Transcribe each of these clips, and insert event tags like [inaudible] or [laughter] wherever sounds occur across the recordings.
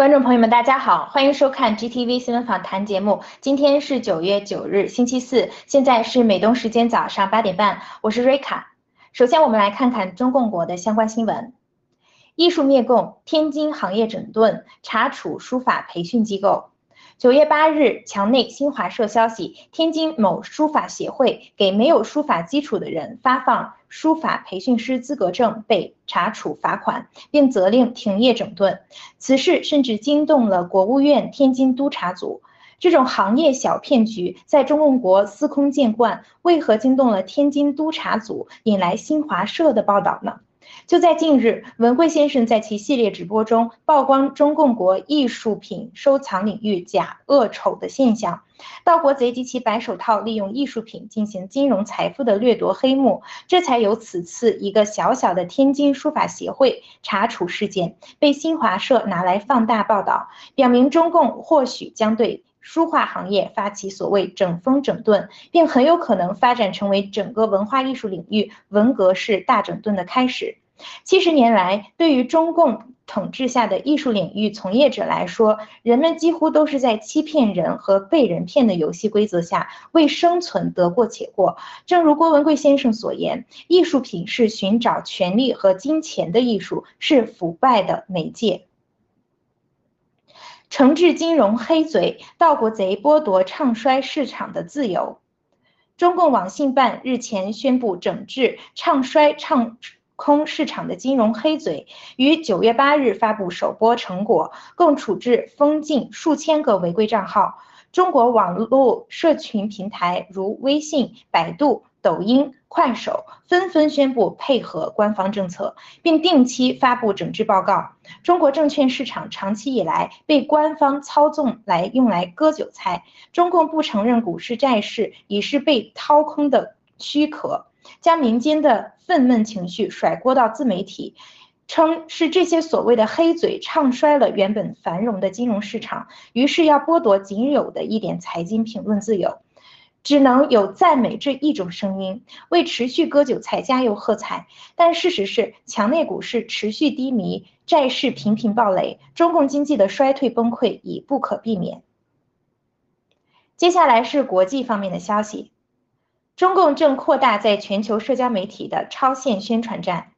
观众朋友们，大家好，欢迎收看 GTV 新闻访谈节目。今天是九月九日，星期四，现在是美东时间早上八点半，我是瑞卡。首先，我们来看看中共国的相关新闻：艺术灭共，天津行业整顿，查处书法培训机构。九月八日，墙内新华社消息，天津某书法协会给没有书法基础的人发放书法培训师资格证，被查处罚款，并责令停业整顿。此事甚至惊动了国务院天津督察组。这种行业小骗局在中共国司空见惯，为何惊动了天津督察组，引来新华社的报道呢？就在近日，文贵先生在其系列直播中曝光中共国艺术品收藏领域假恶丑的现象，盗国贼及其白手套利用艺术品进行金融财富的掠夺黑幕，这才有此次一个小小的天津书法协会查处事件被新华社拿来放大报道，表明中共或许将对书画行业发起所谓整风整顿，并很有可能发展成为整个文化艺术领域文革式大整顿的开始。七十年来，对于中共统治下的艺术领域从业者来说，人们几乎都是在欺骗人和被人骗的游戏规则下为生存得过且过。正如郭文贵先生所言，艺术品是寻找权力和金钱的艺术，是腐败的媒介。惩治金融黑嘴，盗国贼剥夺唱衰市场的自由。中共网信办日前宣布整治唱衰唱。空市场的金融黑嘴于九月八日发布首播成果，共处置封禁数千个违规账号。中国网络社群平台如微信、百度、抖音、快手纷纷宣布配合官方政策，并定期发布整治报告。中国证券市场长期以来被官方操纵来用来割韭菜，中共不承认股市债市已是被掏空的躯壳。将民间的愤懑情绪甩锅到自媒体，称是这些所谓的黑嘴唱衰了原本繁荣的金融市场，于是要剥夺仅有的一点财经评论自由，只能有赞美这一种声音，为持续割韭菜加油喝彩。但事实是，墙内股市持续低迷，债市频频暴雷，中共经济的衰退崩溃已不可避免。接下来是国际方面的消息。中共正扩大在全球社交媒体的超限宣传战。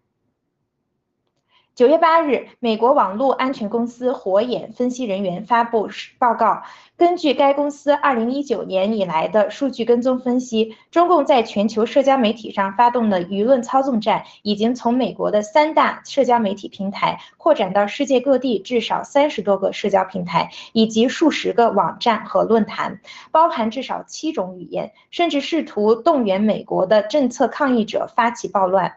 九月八日，美国网络安全公司火眼分析人员发布报告。根据该公司二零一九年以来的数据跟踪分析，中共在全球社交媒体上发动的舆论操纵战，已经从美国的三大社交媒体平台扩展到世界各地至少三十多个社交平台，以及数十个网站和论坛，包含至少七种语言，甚至试图动员美国的政策抗议者发起暴乱。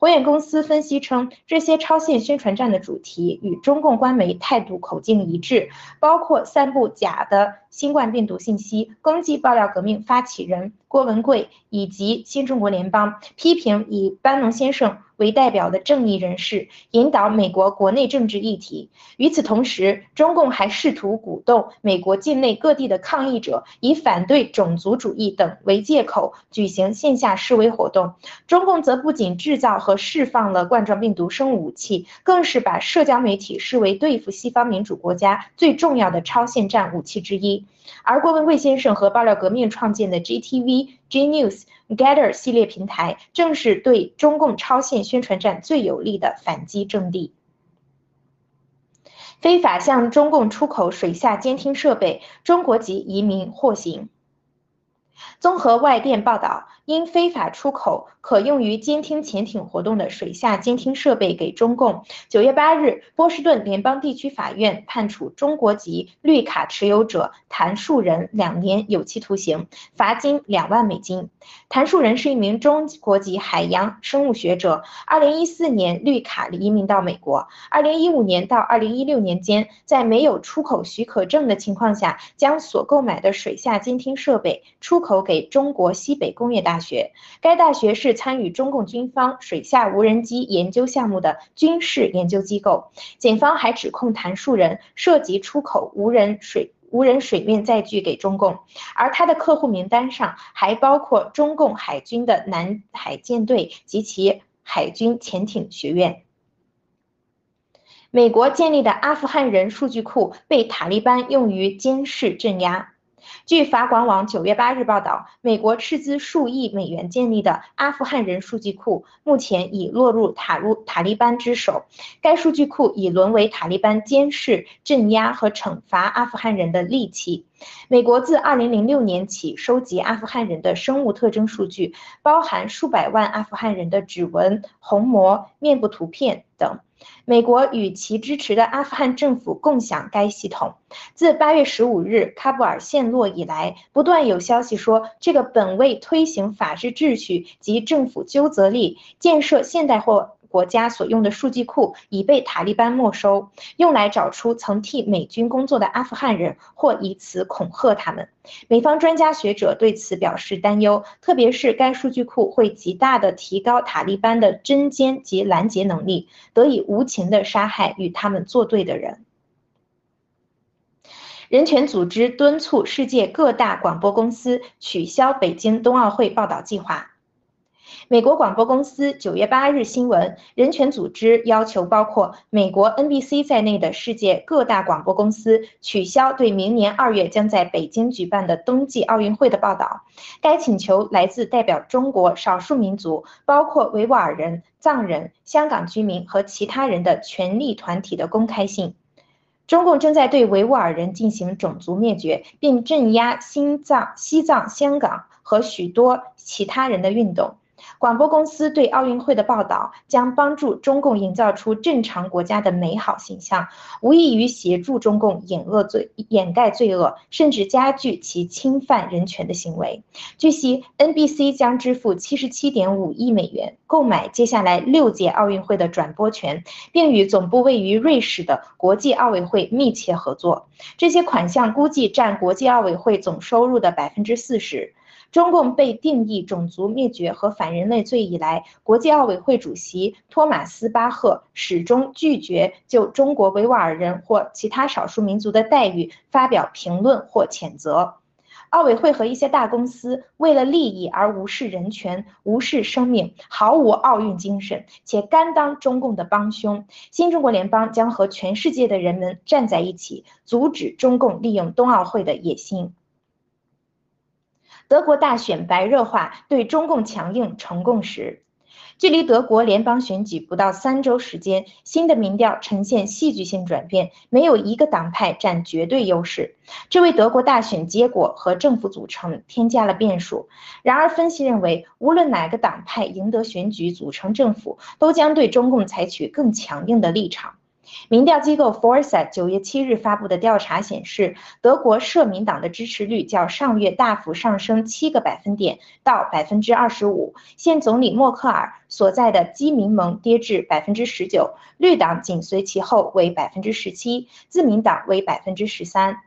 火眼公司分析称，这些超限宣传战的主题与中共官媒态度口径一致，包括散布假的新冠病毒信息、攻击爆料革命发起人郭文贵以及新中国联邦，批评以班农先生。为代表的正义人士引导美国国内政治议题。与此同时，中共还试图鼓动美国境内各地的抗议者以反对种族主义等为借口举行线下示威活动。中共则不仅制造和释放了冠状病毒生物武器，更是把社交媒体视为对付西方民主国家最重要的超限战武器之一。而郭文贵先生和爆料革命创建的 GTV、G News。Gather 系列平台正是对中共超限宣传战最有力的反击阵地。非法向中共出口水下监听设备，中国籍移民获刑。综合外电报道。因非法出口可用于监听潜艇活动的水下监听设备给中共，九月八日，波士顿联邦地区法院判处中国籍绿卡持有者谭树人两年有期徒刑，罚金两万美金。谭树人是一名中国籍海洋生物学者，二零一四年绿卡移民到美国，二零一五年到二零一六年间，在没有出口许可证的情况下，将所购买的水下监听设备出口给中国西北工业大。学，该大学是参与中共军方水下无人机研究项目的军事研究机构。警方还指控谭树人涉及出口无人水无人水面载具给中共，而他的客户名单上还包括中共海军的南海舰队及其海军潜艇学院。美国建立的阿富汗人数据库被塔利班用于监视镇压。据法广网九月八日报道，美国斥资数亿美元建立的阿富汗人数据库目前已落入塔入塔利班之手。该数据库已沦为塔利班监视、镇压和惩罚阿富汗人的利器。美国自二零零六年起收集阿富汗人的生物特征数据，包含数百万阿富汗人的指纹、虹膜、面部图片等。美国与其支持的阿富汗政府共享该系统。自八月十五日喀布尔陷落以来，不断有消息说，这个本为推行法治秩序及政府纠责力、建设现代化。国家所用的数据库已被塔利班没收，用来找出曾替美军工作的阿富汗人，或以此恐吓他们。美方专家学者对此表示担忧，特别是该数据库会极大地提高塔利班的侦监及拦截能力，得以无情地杀害与他们作对的人。人权组织敦促世界各大广播公司取消北京冬奥会报道计划。美国广播公司九月八日新闻，人权组织要求包括美国 NBC 在内的世界各大广播公司取消对明年二月将在北京举办的冬季奥运会的报道。该请求来自代表中国少数民族，包括维吾尔人、藏人、香港居民和其他人的权利团体的公开信。中共正在对维吾尔人进行种族灭绝，并镇压新藏、西藏、香港和许多其他人的运动。广播公司对奥运会的报道将帮助中共营造出正常国家的美好形象，无异于协助中共掩恶罪、掩盖罪恶，甚至加剧其侵犯人权的行为。据悉，NBC 将支付七十七点五亿美元购买接下来六届奥运会的转播权，并与总部位于瑞士的国际奥委会密切合作。这些款项估计占国际奥委会总收入的百分之四十。中共被定义种族灭绝和反人类罪以来，国际奥委会主席托马斯·巴赫始终拒绝就中国维吾尔人或其他少数民族的待遇发表评论或谴责。奥委会和一些大公司为了利益而无视人权、无视生命，毫无奥运精神，且甘当中共的帮凶。新中国联邦将和全世界的人们站在一起，阻止中共利用冬奥会的野心。德国大选白热化，对中共强硬成共识。距离德国联邦选举不到三周时间，新的民调呈现戏剧性转变，没有一个党派占绝对优势，这为德国大选结果和政府组成添加了变数。然而，分析认为，无论哪个党派赢得选举组成政府，都将对中共采取更强硬的立场。民调机构 Forsa 九月七日发布的调查显示，德国社民党的支持率较上月大幅上升七个百分点到百分之二十五。现总理默克尔所在的基民盟跌至百分之十九，绿党紧随其后为百分之十七，自民党为百分之十三。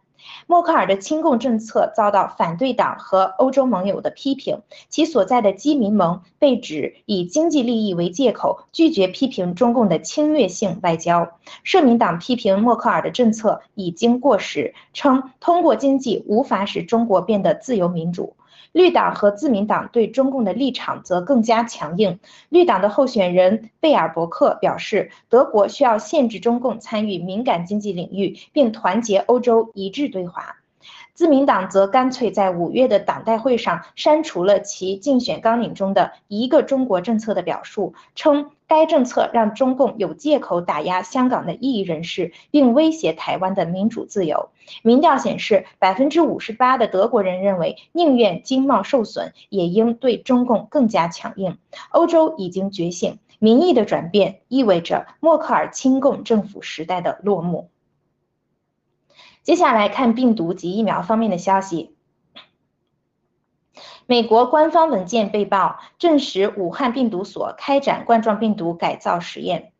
默克尔的亲共政策遭到反对党和欧洲盟友的批评，其所在的基民盟被指以经济利益为借口，拒绝批评中共的侵略性外交。社民党批评默克尔的政策已经过时，称通过经济无法使中国变得自由民主。绿党和自民党对中共的立场则更加强硬。绿党的候选人贝尔伯克表示，德国需要限制中共参与敏感经济领域，并团结欧洲一致对华。自民党则干脆在五月的党代会上删除了其竞选纲领中的一个中国政策的表述，称该政策让中共有借口打压香港的异议人士，并威胁台湾的民主自由。民调显示，百分之五十八的德国人认为，宁愿经贸受损，也应对中共更加强硬。欧洲已经觉醒，民意的转变意味着默克尔亲共政府时代的落幕。接下来看病毒及疫苗方面的消息。美国官方文件被曝，证实武汉病毒所开展冠状病毒改造实验。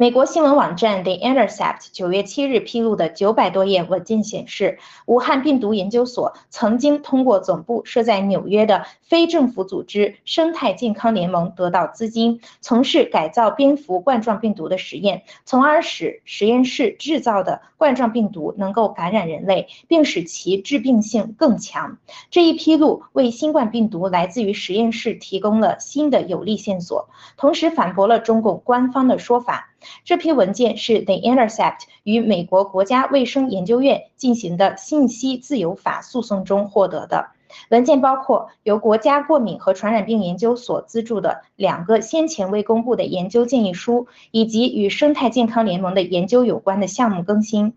美国新闻网站 The Intercept 九月七日披露的九百多页文件显示，武汉病毒研究所曾经通过总部设在纽约的非政府组织生态健康联盟得到资金，从事改造蝙蝠冠状病毒的实验，从而使实验室制造的冠状病毒能够感染人类，并使其致病性更强。这一披露为新冠病毒来自于实验室提供了新的有力线索，同时反驳了中共官方的说法。这批文件是 The Intercept 与美国国家卫生研究院进行的信息自由法诉讼中获得的。文件包括由国家过敏和传染病研究所资助的两个先前未公布的研究建议书，以及与生态健康联盟的研究有关的项目更新。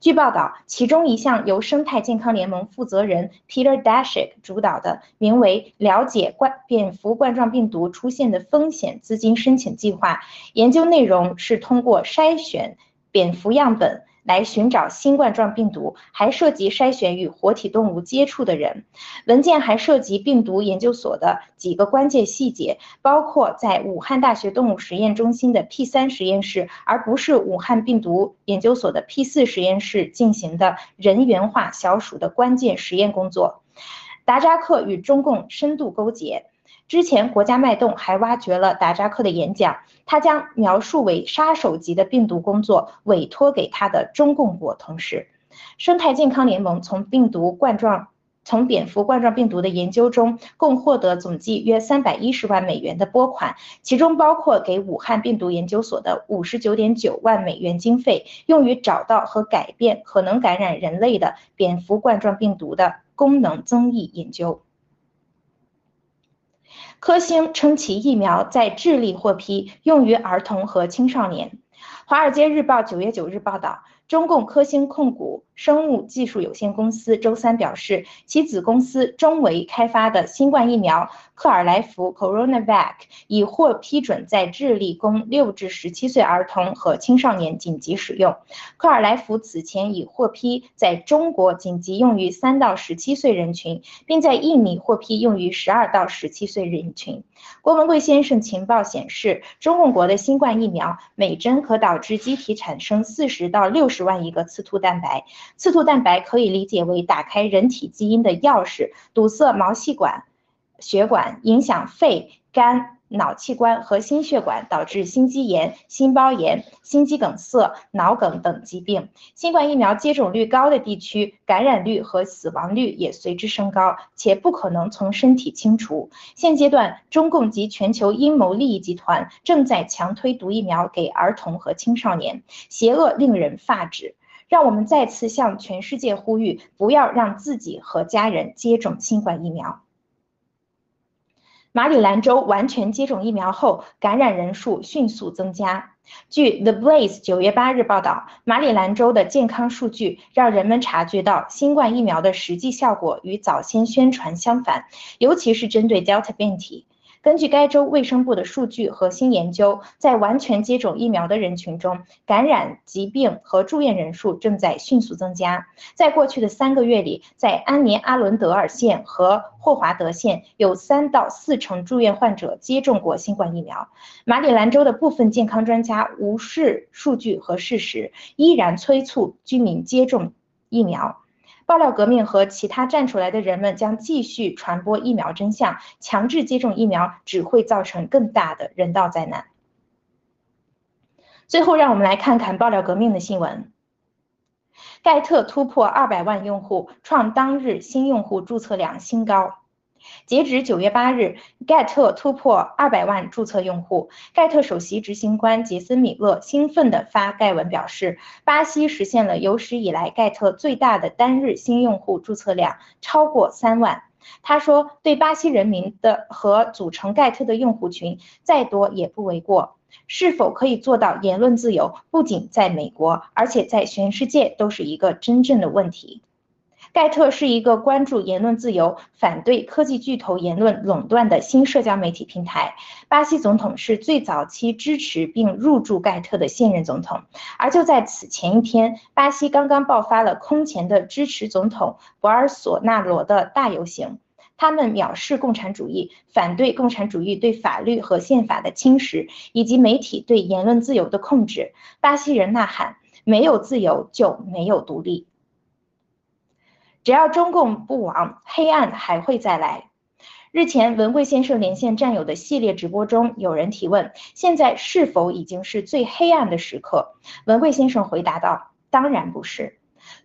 据报道，其中一项由生态健康联盟负责人 Peter Daszak 主导的，名为“了解冠蝙蝠冠状病毒出现的风险”资金申请计划，研究内容是通过筛选蝙蝠样本。来寻找新冠状病毒，还涉及筛选与活体动物接触的人。文件还涉及病毒研究所的几个关键细节，包括在武汉大学动物实验中心的 P 三实验室，而不是武汉病毒研究所的 P 四实验室进行的人源化小鼠的关键实验工作。达扎克与中共深度勾结。之前，国家脉动还挖掘了达扎克的演讲，他将描述为杀手级的病毒工作委托给他的中共国同事。生态健康联盟从病毒冠状、从蝙蝠冠状病毒的研究中，共获得总计约三百一十万美元的拨款，其中包括给武汉病毒研究所的五十九点九万美元经费，用于找到和改变可能感染人类的蝙蝠冠状病毒的功能增益研究。科兴称其疫苗在智利获批，用于儿童和青少年。《华尔街日报》九月九日报道。中共科兴控股生物技术有限公司周三表示，其子公司中维开发的新冠疫苗克尔来福 （CoronaVac） 已获批准在智利供六至十七岁儿童和青少年紧急使用。克尔来福此前已获批在中国紧急用于三到十七岁人群，并在印尼获批用于十二到十七岁人群。郭文贵先生情报显示，中共国的新冠疫苗每针可导致机体产生四十到六十万亿个刺突蛋白。刺突蛋白可以理解为打开人体基因的钥匙，堵塞毛细管、血管，影响肺、肝。脑器官和心血管导致心肌炎、心包炎、心肌梗塞、脑梗等疾病。新冠疫苗接种率高的地区，感染率和死亡率也随之升高，且不可能从身体清除。现阶段，中共及全球阴谋利益集团正在强推毒疫苗给儿童和青少年，邪恶令人发指。让我们再次向全世界呼吁：不要让自己和家人接种新冠疫苗。马里兰州完全接种疫苗后，感染人数迅速增加。据 The Blaze 九月八日报道，马里兰州的健康数据让人们察觉到新冠疫苗的实际效果与早先宣传相反，尤其是针对 Delta 变体。根据该州卫生部的数据和新研究，在完全接种疫苗的人群中，感染疾病和住院人数正在迅速增加。在过去的三个月里，在安尼阿伦德尔县和霍华德县，有三到四成住院患者接种过新冠疫苗。马里兰州的部分健康专家无视数据和事实，依然催促居民接种疫苗。爆料革命和其他站出来的人们将继续传播疫苗真相，强制接种疫苗只会造成更大的人道灾难。最后，让我们来看看爆料革命的新闻：盖特突破二百万用户，创当日新用户注册量新高。截止九月八日，盖特突破二百万注册用户。盖特首席执行官杰森·米勒兴奋地发盖文表示，巴西实现了有史以来盖特最大的单日新用户注册量，超过三万。他说：“对巴西人民的和组成盖特的用户群，再多也不为过。是否可以做到言论自由，不仅在美国，而且在全世界都是一个真正的问题。”盖特是一个关注言论自由、反对科技巨头言论垄断的新社交媒体平台。巴西总统是最早期支持并入驻盖特的现任总统。而就在此前一天，巴西刚刚爆发了空前的支持总统博尔索纳罗的大游行，他们藐视共产主义，反对共产主义对法律和宪法的侵蚀，以及媒体对言论自由的控制。巴西人呐喊：“没有自由就没有独立。”只要中共不亡，黑暗还会再来。日前，文贵先生连线战友的系列直播中，有人提问：现在是否已经是最黑暗的时刻？文贵先生回答道：当然不是。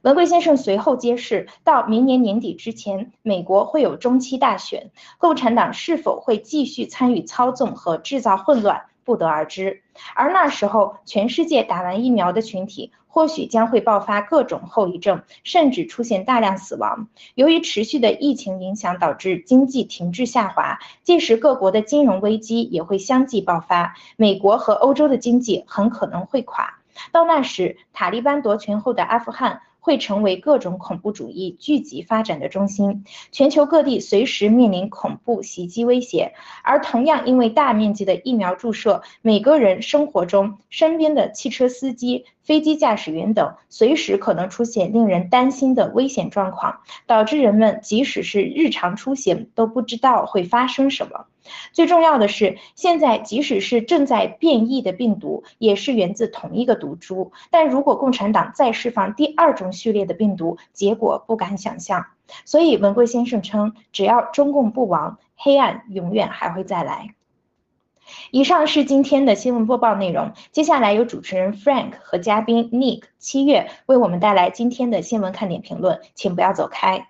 文贵先生随后揭示，到明年年底之前，美国会有中期大选，共产党是否会继续参与操纵和制造混乱？不得而知。而那时候，全世界打完疫苗的群体。或许将会爆发各种后遗症，甚至出现大量死亡。由于持续的疫情影响，导致经济停滞下滑，届时各国的金融危机也会相继爆发，美国和欧洲的经济很可能会垮。到那时，塔利班夺权后的阿富汗。会成为各种恐怖主义聚集发展的中心，全球各地随时面临恐怖袭击威胁。而同样因为大面积的疫苗注射，每个人生活中身边的汽车司机、飞机驾驶员等，随时可能出现令人担心的危险状况，导致人们即使是日常出行都不知道会发生什么。最重要的是，现在即使是正在变异的病毒，也是源自同一个毒株。但如果共产党再释放第二种序列的病毒，结果不敢想象。所以文贵先生称，只要中共不亡，黑暗永远还会再来。以上是今天的新闻播报内容，接下来由主持人 Frank 和嘉宾 Nick 七月为我们带来今天的新闻看点评论，请不要走开。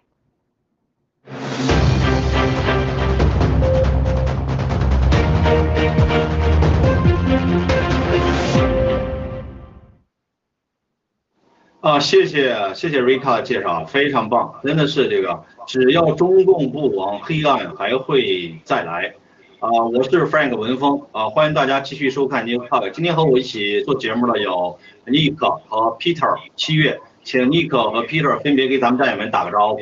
啊，谢谢谢谢瑞卡的介绍，非常棒，真的是这个，只要中共不亡，黑暗还会再来。啊，我是 Frank 文峰，啊，欢迎大家继续收看 New Talk。今天和我一起做节目的有 Nick 和 Peter 七月，请 Nick 和 Peter 分别给咱们战友们打个招呼。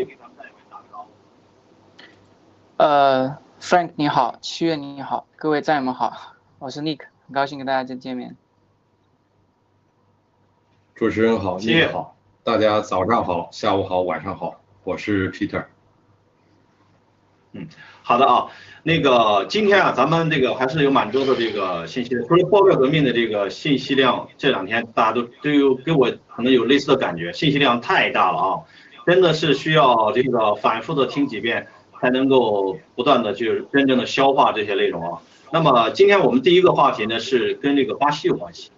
呃，Frank 你好，七月你好，各位战友们好，我是 Nick，很高兴跟大家再见面。主持人好，七月好，大家早上好，下午好，晚上好，我是 Peter。嗯，好的啊，那个今天啊，咱们这个还是有蛮多的这个信息，除了报告革命的这个信息量，这两天大家都都有给我可能有类似的感觉，信息量太大了啊，真的是需要这个反复的听几遍，才能够不断的去真正的消化这些内容啊。那么今天我们第一个话题呢，是跟这个巴西有关系。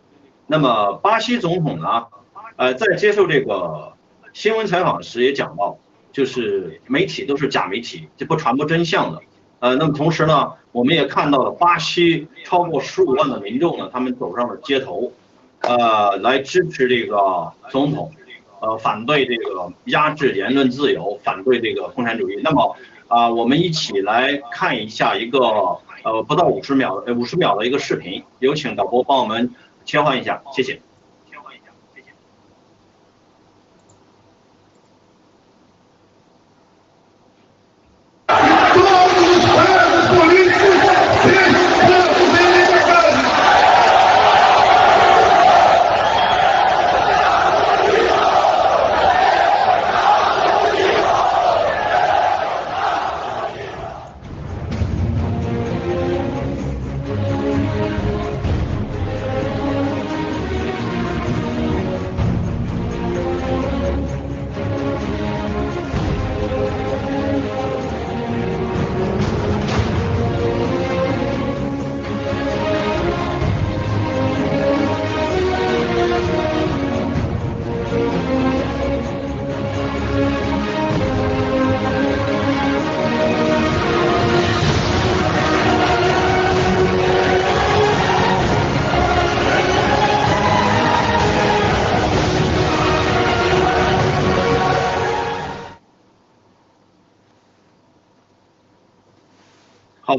那么巴西总统呢，呃，在接受这个新闻采访时也讲到，就是媒体都是假媒体，就不传播真相的。呃，那么同时呢，我们也看到了巴西超过十五万的民众呢，他们走上了街头，呃，来支持这个总统，呃，反对这个压制言论自由，反对这个共产主义。那么啊，我们一起来看一下一个呃不到五十秒呃五十秒的一个视频，有请导播帮我们。切换一下，谢谢。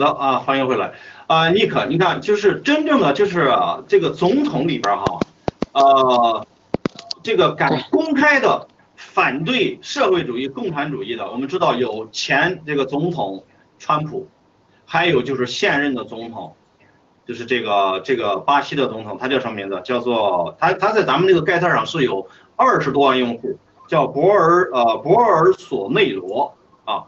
的啊，欢迎回来啊，尼克，你看，就是真正的就是这个总统里边哈，呃，这个敢公开的反对社会主义、共产主义的，我们知道有前这个总统川普，还有就是现任的总统，就是这个这个巴西的总统，他叫什么名字？叫做他他在咱们这个盖特上是有二十多万用户，叫博尔呃博尔索内罗啊，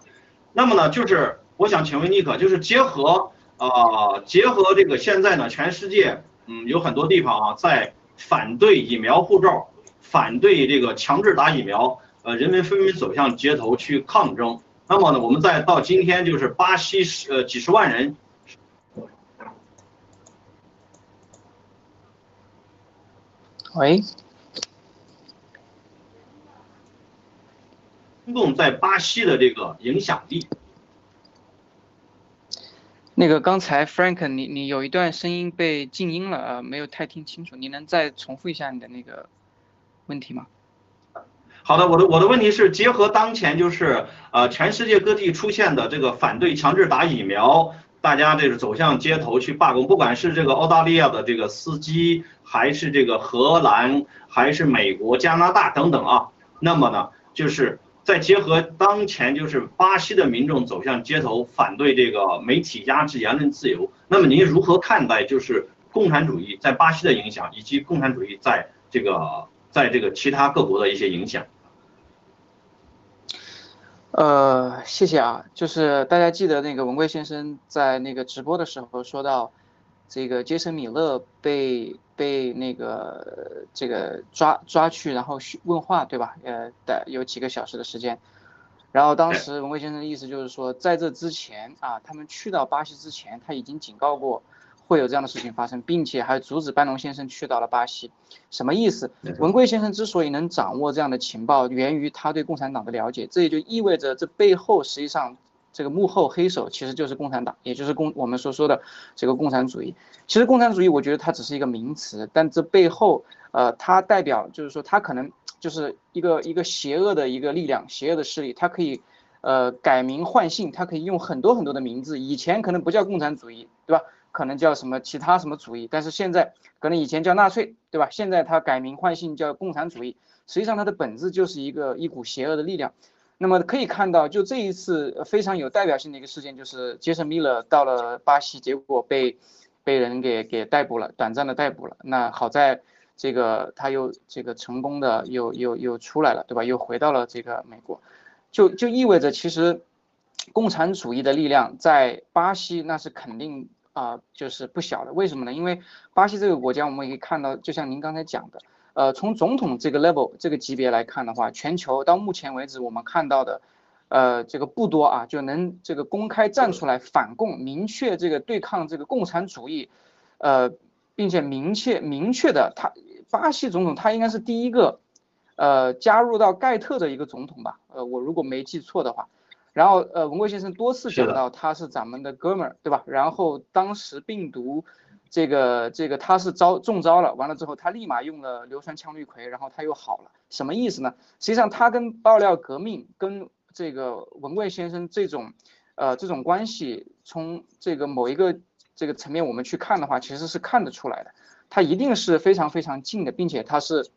那么呢就是。我想请问尼克，就是结合啊，结合这个现在呢，全世界嗯有很多地方啊在反对疫苗护照，反对这个强制打疫苗，呃，人们纷纷走向街头去抗争。那么呢，我们再到今天，就是巴西十呃几十万人，喂，中共在巴西的这个影响力。那个刚才 Frank，你你有一段声音被静音了啊，没有太听清楚，你能再重复一下你的那个问题吗？好的，我的我的问题是结合当前就是呃全世界各地出现的这个反对强制打疫苗，大家这个走向街头去罢工，不管是这个澳大利亚的这个司机，还是这个荷兰，还是美国、加拿大等等啊，那么呢，就是再结合当前就是巴西的民众走向街头反对这个媒体压制言论自由，那么您如何看待就是共产主义在巴西的影响，以及共产主义在这个？在这个其他各国的一些影响。呃，谢谢啊，就是大家记得那个文贵先生在那个直播的时候说到，这个杰森米勒被被那个这个抓抓去，然后问话，对吧？呃，的有几个小时的时间。然后当时文贵先生的意思就是说，在这之前啊，他们去到巴西之前，他已经警告过。会有这样的事情发生，并且还阻止班农先生去到了巴西，什么意思？文贵先生之所以能掌握这样的情报，源于他对共产党的了解。这也就意味着，这背后实际上这个幕后黑手其实就是共产党，也就是共我们所说的这个共产主义。其实共产主义，我觉得它只是一个名词，但这背后，呃，它代表就是说，它可能就是一个一个邪恶的一个力量，邪恶的势力，它可以，呃，改名换姓，它可以用很多很多的名字。以前可能不叫共产主义，对吧？可能叫什么其他什么主义，但是现在可能以前叫纳粹，对吧？现在它改名换姓叫共产主义，实际上它的本质就是一个一股邪恶的力量。那么可以看到，就这一次非常有代表性的一个事件，就是杰森米勒到了巴西，结果被被人给给逮捕了，短暂的逮捕了。那好在这个他又这个成功的又又又出来了，对吧？又回到了这个美国，就就意味着其实共产主义的力量在巴西那是肯定。啊，就是不小的，为什么呢？因为巴西这个国家，我们也可以看到，就像您刚才讲的，呃，从总统这个 level 这个级别来看的话，全球到目前为止我们看到的，呃，这个不多啊，就能这个公开站出来反共，明确这个对抗这个共产主义，呃，并且明确明确的，他巴西总统他应该是第一个，呃，加入到盖特的一个总统吧，呃，我如果没记错的话。然后，呃，文贵先生多次讲到他是咱们的哥们儿，对吧？然后当时病毒，这个这个他是招中招了，完了之后他立马用了硫酸羟氯喹，然后他又好了，什么意思呢？实际上他跟爆料革命跟这个文贵先生这种，呃，这种关系，从这个某一个这个层面我们去看的话，其实是看得出来的，他一定是非常非常近的，并且他是，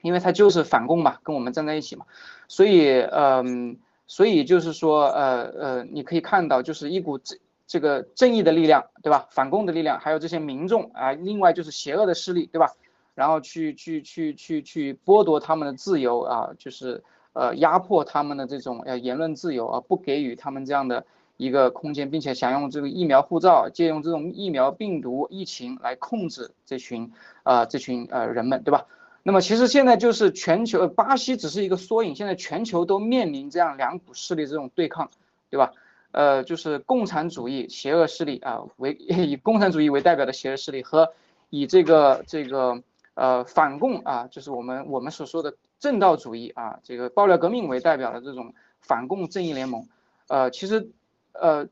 因为他就是反共嘛，跟我们站在一起嘛，所以，嗯。所以就是说，呃呃，你可以看到，就是一股这这个正义的力量，对吧？反共的力量，还有这些民众啊，另外就是邪恶的势力，对吧？然后去去去去去剥夺他们的自由啊，就是呃压迫他们的这种呃言论自由啊，不给予他们这样的一个空间，并且想用这个疫苗护照，借用这种疫苗病毒疫情来控制这群啊这群呃人们，对吧？那么其实现在就是全球，巴西只是一个缩影。现在全球都面临这样两股势力这种对抗，对吧？呃，就是共产主义邪恶势力啊，为 [laughs] 以共产主义为代表的邪恶势力和以这个这个呃反共啊，就是我们我们所说的正道主义啊，这个爆料革命为代表的这种反共正义联盟。呃，其实呃，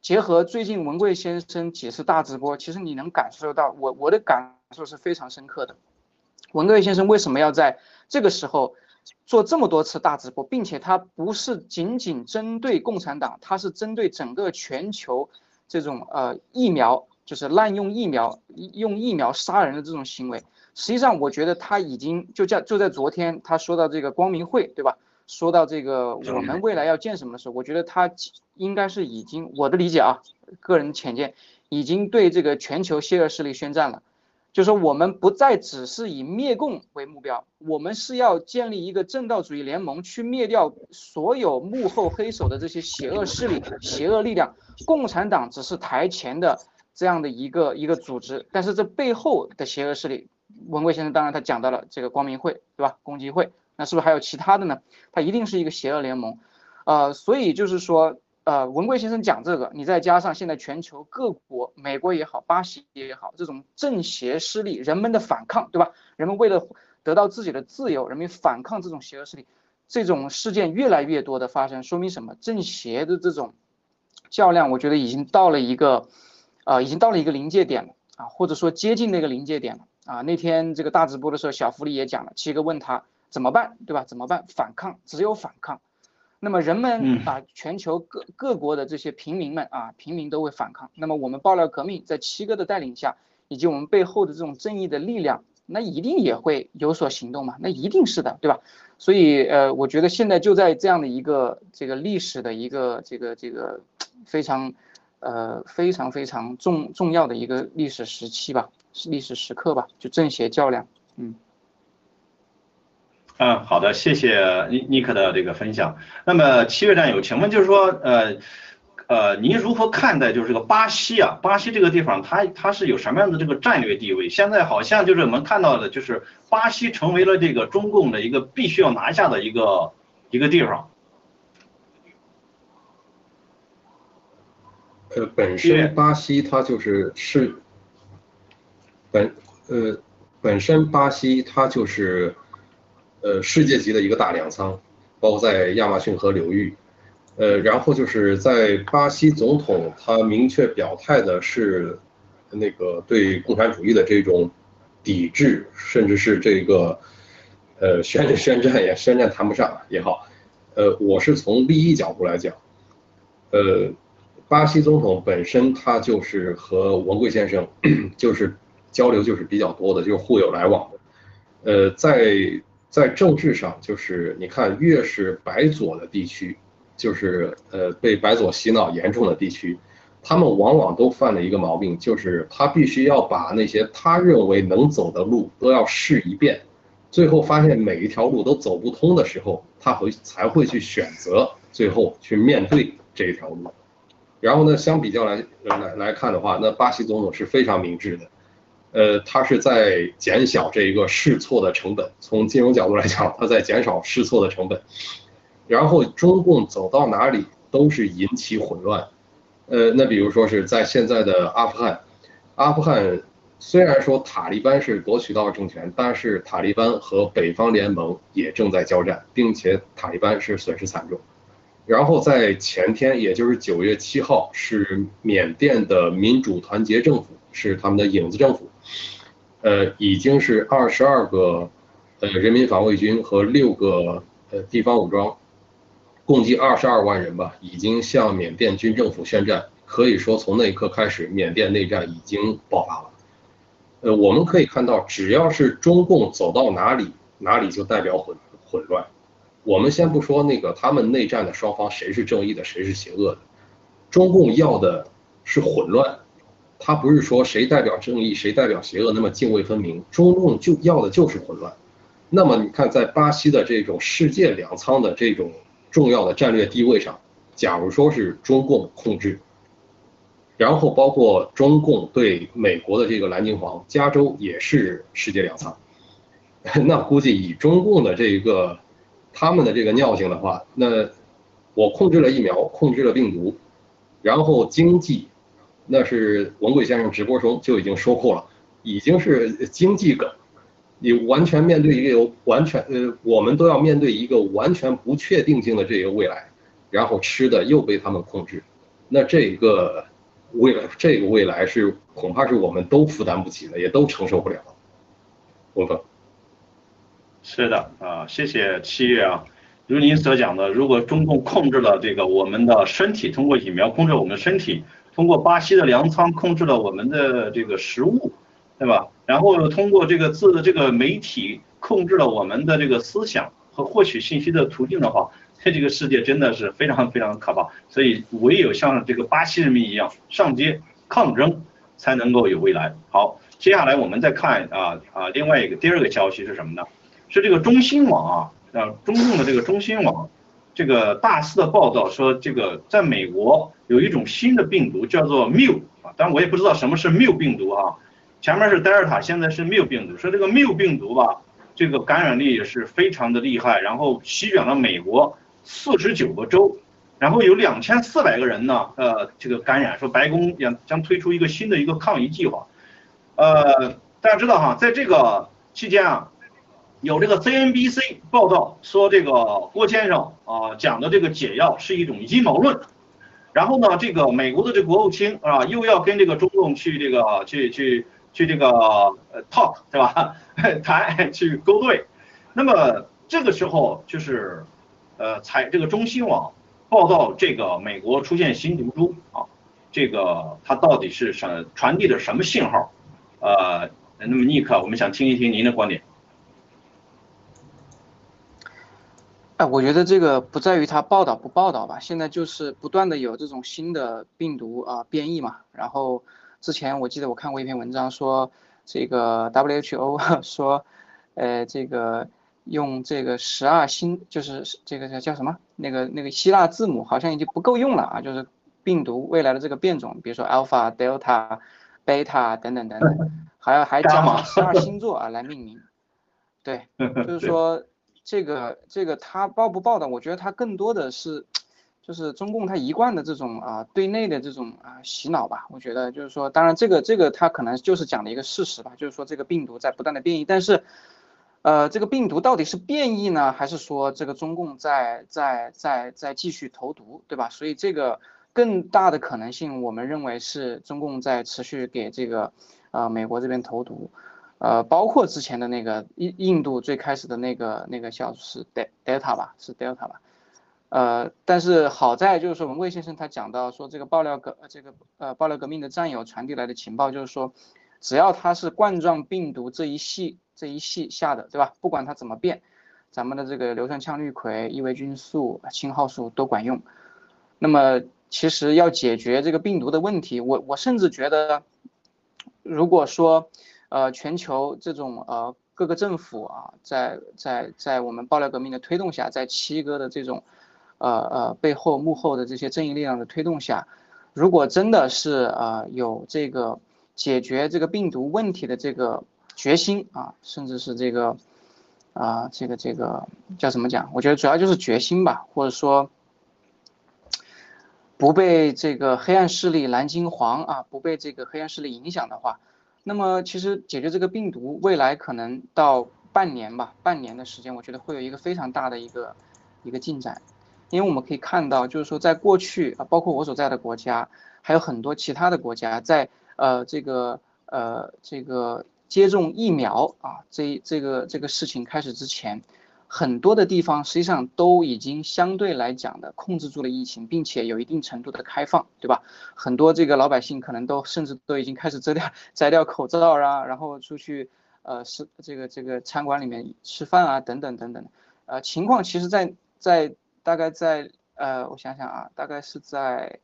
结合最近文贵先生几次大直播，其实你能感受到我我的感受是非常深刻的。文贵先生为什么要在这个时候做这么多次大直播，并且他不是仅仅针对共产党，他是针对整个全球这种呃疫苗，就是滥用疫苗、用疫苗杀人的这种行为。实际上，我觉得他已经就在就在昨天他说到这个光明会，对吧？说到这个我们未来要建什么的时候，我觉得他应该是已经我的理解啊，个人浅见，已经对这个全球邪恶势力宣战了。就是说，我们不再只是以灭共为目标，我们是要建立一个正道主义联盟，去灭掉所有幕后黑手的这些邪恶势力、邪恶力量。共产党只是台前的这样的一个一个组织，但是这背后的邪恶势力，文贵先生当然他讲到了这个光明会，对吧？共济会，那是不是还有其他的呢？它一定是一个邪恶联盟，呃，所以就是说。呃，文贵先生讲这个，你再加上现在全球各国，美国也好，巴西也好，这种正邪势力，人们的反抗，对吧？人们为了得到自己的自由，人民反抗这种邪恶势力，这种事件越来越多的发生，说明什么？正邪的这种较量，我觉得已经到了一个，呃，已经到了一个临界点了啊，或者说接近那个临界点了啊。那天这个大直播的时候，小福利也讲了，七哥问他怎么办，对吧？怎么办？反抗，只有反抗。那么人们把，全球各各国的这些平民们啊，平民都会反抗。那么我们爆料革命在七哥的带领下，以及我们背后的这种正义的力量，那一定也会有所行动嘛？那一定是的，对吧？所以呃，我觉得现在就在这样的一个这个历史的一个这个这个非常呃非常非常重重要的一个历史时期吧，历史时刻吧，就正邪较量，嗯。嗯，好的，谢谢尼尼克的这个分享。那么七月战友，请问就是说，呃，呃，您如何看待就是这个巴西啊？巴西这个地方，它它是有什么样的这个战略地位？现在好像就是我们看到的，就是巴西成为了这个中共的一个必须要拿下的一个一个地方。呃，本身巴西它就是是本呃本身巴西它就是。呃，世界级的一个大粮仓，包括在亚马逊河流域，呃，然后就是在巴西总统他明确表态的是，那个对共产主义的这种抵制，甚至是这个呃宣宣战也宣战谈不上也好，呃，我是从利益角度来讲，呃，巴西总统本身他就是和文贵先生 [clears throat] 就是交流就是比较多的，就是互有来往的，呃，在。在政治上，就是你看，越是白左的地区，就是呃被白左洗脑严重的地区，他们往往都犯了一个毛病，就是他必须要把那些他认为能走的路都要试一遍，最后发现每一条路都走不通的时候，他会才会去选择最后去面对这一条路。然后呢，相比较来来来看的话，那巴西总统是非常明智的。呃，他是在减小这一个试错的成本。从金融角度来讲，他在减少试错的成本。然后中共走到哪里都是引起混乱。呃，那比如说是在现在的阿富汗，阿富汗虽然说塔利班是夺取到了政权，但是塔利班和北方联盟也正在交战，并且塔利班是损失惨重。然后在前天，也就是九月七号，是缅甸的民主团结政府。是他们的影子政府，呃，已经是二十二个，呃，人民防卫军和六个呃地方武装，共计二十二万人吧，已经向缅甸军政府宣战。可以说，从那一刻开始，缅甸内战已经爆发了。呃，我们可以看到，只要是中共走到哪里，哪里就代表混混乱。我们先不说那个他们内战的双方谁是正义的，谁是邪恶的，中共要的是混乱。他不是说谁代表正义，谁代表邪恶，那么泾渭分明。中共就要的就是混乱。那么你看，在巴西的这种世界粮仓的这种重要的战略地位上，假如说是中共控制，然后包括中共对美国的这个蓝金黄，加州也是世界粮仓，[laughs] 那估计以中共的这个他们的这个尿性的话，那我控制了疫苗，控制了病毒，然后经济。那是文贵先生直播中就已经说过了，已经是经济梗，你完全面对一个完全呃，我们都要面对一个完全不确定性的这个未来，然后吃的又被他们控制，那这个未来这个未来是恐怕是我们都负担不起的，也都承受不了。文峰，是的啊，谢谢七月啊，如您所讲的，如果中共控制了这个我们的身体，通过疫苗控制我们的身体。通过巴西的粮仓控制了我们的这个食物，对吧？然后通过这个自这个媒体控制了我们的这个思想和获取信息的途径的话，这这个世界真的是非常非常可怕。所以唯有像这个巴西人民一样上街抗争，才能够有未来。好，接下来我们再看啊啊另外一个第二个消息是什么呢？是这个中新网啊啊中共的这个中新网。这个大肆的报道说，这个在美国有一种新的病毒叫做缪啊，但我也不知道什么是缪病毒啊。前面是德尔塔，现在是缪病毒。说这个缪病毒吧，这个感染力也是非常的厉害，然后席卷了美国四十九个州，然后有两千四百个人呢，呃，这个感染。说白宫将将推出一个新的一个抗疫计划，呃，大家知道哈，在这个期间啊。有这个 CNBC 报道说，这个郭先生啊讲的这个解药是一种阴谋论，然后呢，这个美国的这国务卿啊，又要跟这个中共去这个去去去这个呃 talk 对吧？[laughs] 谈去勾兑。那么这个时候就是，呃，采这个中新网报道这个美国出现新毒株啊，这个它到底是什传递的什么信号？呃，那么尼克，我们想听一听您的观点。哎，我觉得这个不在于他报道不报道吧，现在就是不断的有这种新的病毒啊变异嘛。然后之前我记得我看过一篇文章说，这个 WHO [laughs] 说，呃，这个用这个十二星就是这个叫叫什么那个那个希腊字母好像已经不够用了啊，就是病毒未来的这个变种，比如说 alpha、delta、beta 等等等等，[laughs] 还要还加上十二星座啊来命名。对，[laughs] 就是说。这个这个他报不报道？我觉得他更多的是，就是中共他一贯的这种啊对内的这种啊洗脑吧。我觉得就是说，当然这个这个他可能就是讲的一个事实吧，就是说这个病毒在不断的变异。但是，呃，这个病毒到底是变异呢，还是说这个中共在在在在继续投毒，对吧？所以这个更大的可能性，我们认为是中共在持续给这个呃美国这边投毒。呃，包括之前的那个印印度最开始的那个那个叫是 Delta 吧，是 Delta 吧，呃，但是好在就是说文贵先生他讲到说这个爆料革这个呃爆料革命的战友传递来的情报就是说，只要他是冠状病毒这一系这一系下的对吧？不管它怎么变，咱们的这个硫酸羟氯喹、异维菌素、青蒿素都管用。那么其实要解决这个病毒的问题，我我甚至觉得，如果说。呃，全球这种呃各个政府啊，在在在我们爆料革命的推动下，在七哥的这种，呃呃背后幕后的这些正义力量的推动下，如果真的是呃有这个解决这个病毒问题的这个决心啊，甚至是这个啊这个这个叫怎么讲？我觉得主要就是决心吧，或者说不被这个黑暗势力蓝金黄啊，不被这个黑暗势力影响的话。那么其实解决这个病毒，未来可能到半年吧，半年的时间，我觉得会有一个非常大的一个一个进展，因为我们可以看到，就是说在过去啊，包括我所在的国家，还有很多其他的国家，在呃这个呃这个接种疫苗啊这这个这个事情开始之前。很多的地方实际上都已经相对来讲的控制住了疫情，并且有一定程度的开放，对吧？很多这个老百姓可能都甚至都已经开始摘掉摘掉口罩啊，然后出去呃是这个这个餐馆里面吃饭啊等等等等，呃情况其实在在大概在呃我想想啊，大概是在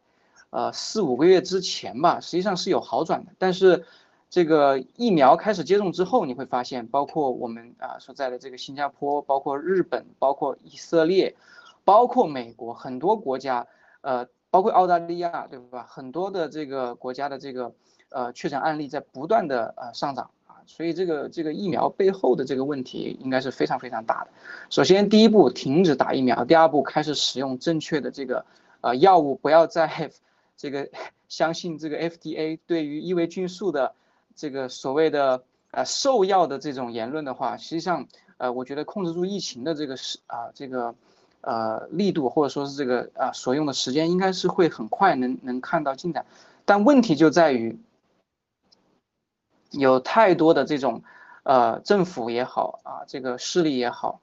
呃四五个月之前吧，实际上是有好转的，但是。这个疫苗开始接种之后，你会发现，包括我们啊所在的这个新加坡，包括日本，包括以色列，包括美国，很多国家，呃，包括澳大利亚，对吧？很多的这个国家的这个呃确诊案例在不断的呃上涨啊，所以这个这个疫苗背后的这个问题应该是非常非常大的。首先，第一步停止打疫苗，第二步开始使用正确的这个呃药物，不要再 [laughs] 这个 [laughs] 相信这个 FDA 对于异维菌素的。这个所谓的呃兽药的这种言论的话，实际上呃，我觉得控制住疫情的这个是啊这个呃力度或者说是这个啊所用的时间应该是会很快能能看到进展，但问题就在于有太多的这种呃政府也好啊这个势力也好，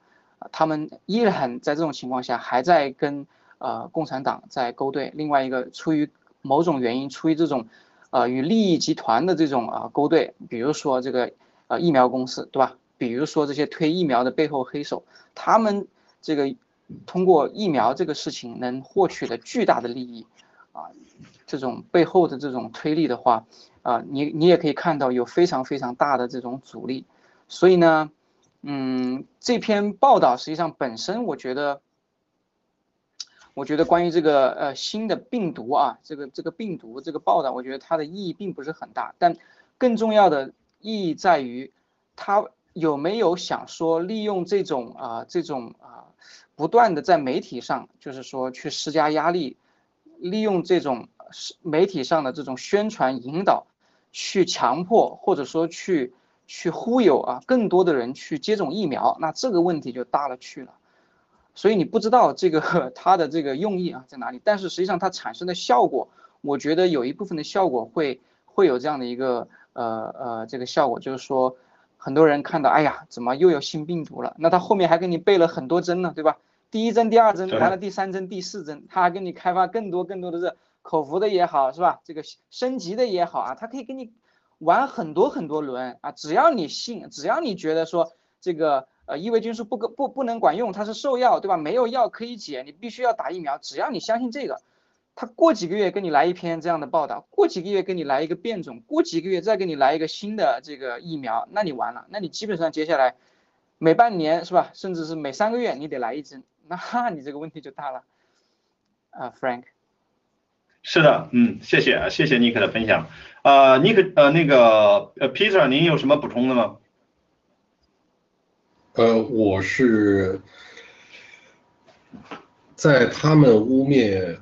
他们依然在这种情况下还在跟呃共产党在勾兑，另外一个出于某种原因，出于这种。呃，与利益集团的这种啊勾兑，比如说这个呃疫苗公司，对吧？比如说这些推疫苗的背后黑手，他们这个通过疫苗这个事情能获取的巨大的利益，啊，这种背后的这种推力的话，啊，你你也可以看到有非常非常大的这种阻力。所以呢，嗯，这篇报道实际上本身，我觉得。我觉得关于这个呃新的病毒啊，这个这个病毒这个报道，我觉得它的意义并不是很大，但更重要的意义在于，它有没有想说利用这种啊这种啊不断的在媒体上就是说去施加压力，利用这种媒体上的这种宣传引导，去强迫或者说去去忽悠啊更多的人去接种疫苗，那这个问题就大了去了。所以你不知道这个 [laughs] 它的这个用意啊在哪里，但是实际上它产生的效果，我觉得有一部分的效果会会有这样的一个呃呃这个效果，就是说很多人看到，哎呀，怎么又有新病毒了？那他后面还给你备了很多针呢，对吧？第一针、第二针，完了第三针、第四针，他还给你开发更多更多的这口服的也好，是吧？这个升级的也好啊，他可以给你玩很多很多轮啊，只要你信，只要你觉得说这个。呃，异维菌素不不不能管用，它是兽药，对吧？没有药可以解，你必须要打疫苗。只要你相信这个，他过几个月给你来一篇这样的报道，过几个月给你来一个变种，过几个月再给你来一个新的这个疫苗，那你完了，那你基本上接下来每半年是吧，甚至是每三个月你得来一针，那你这个问题就大了。啊，Frank，是的，嗯，谢谢啊，谢谢尼克的分享。呃，尼克，呃，那个，呃，Peter，您有什么补充的吗？呃，我是在他们污蔑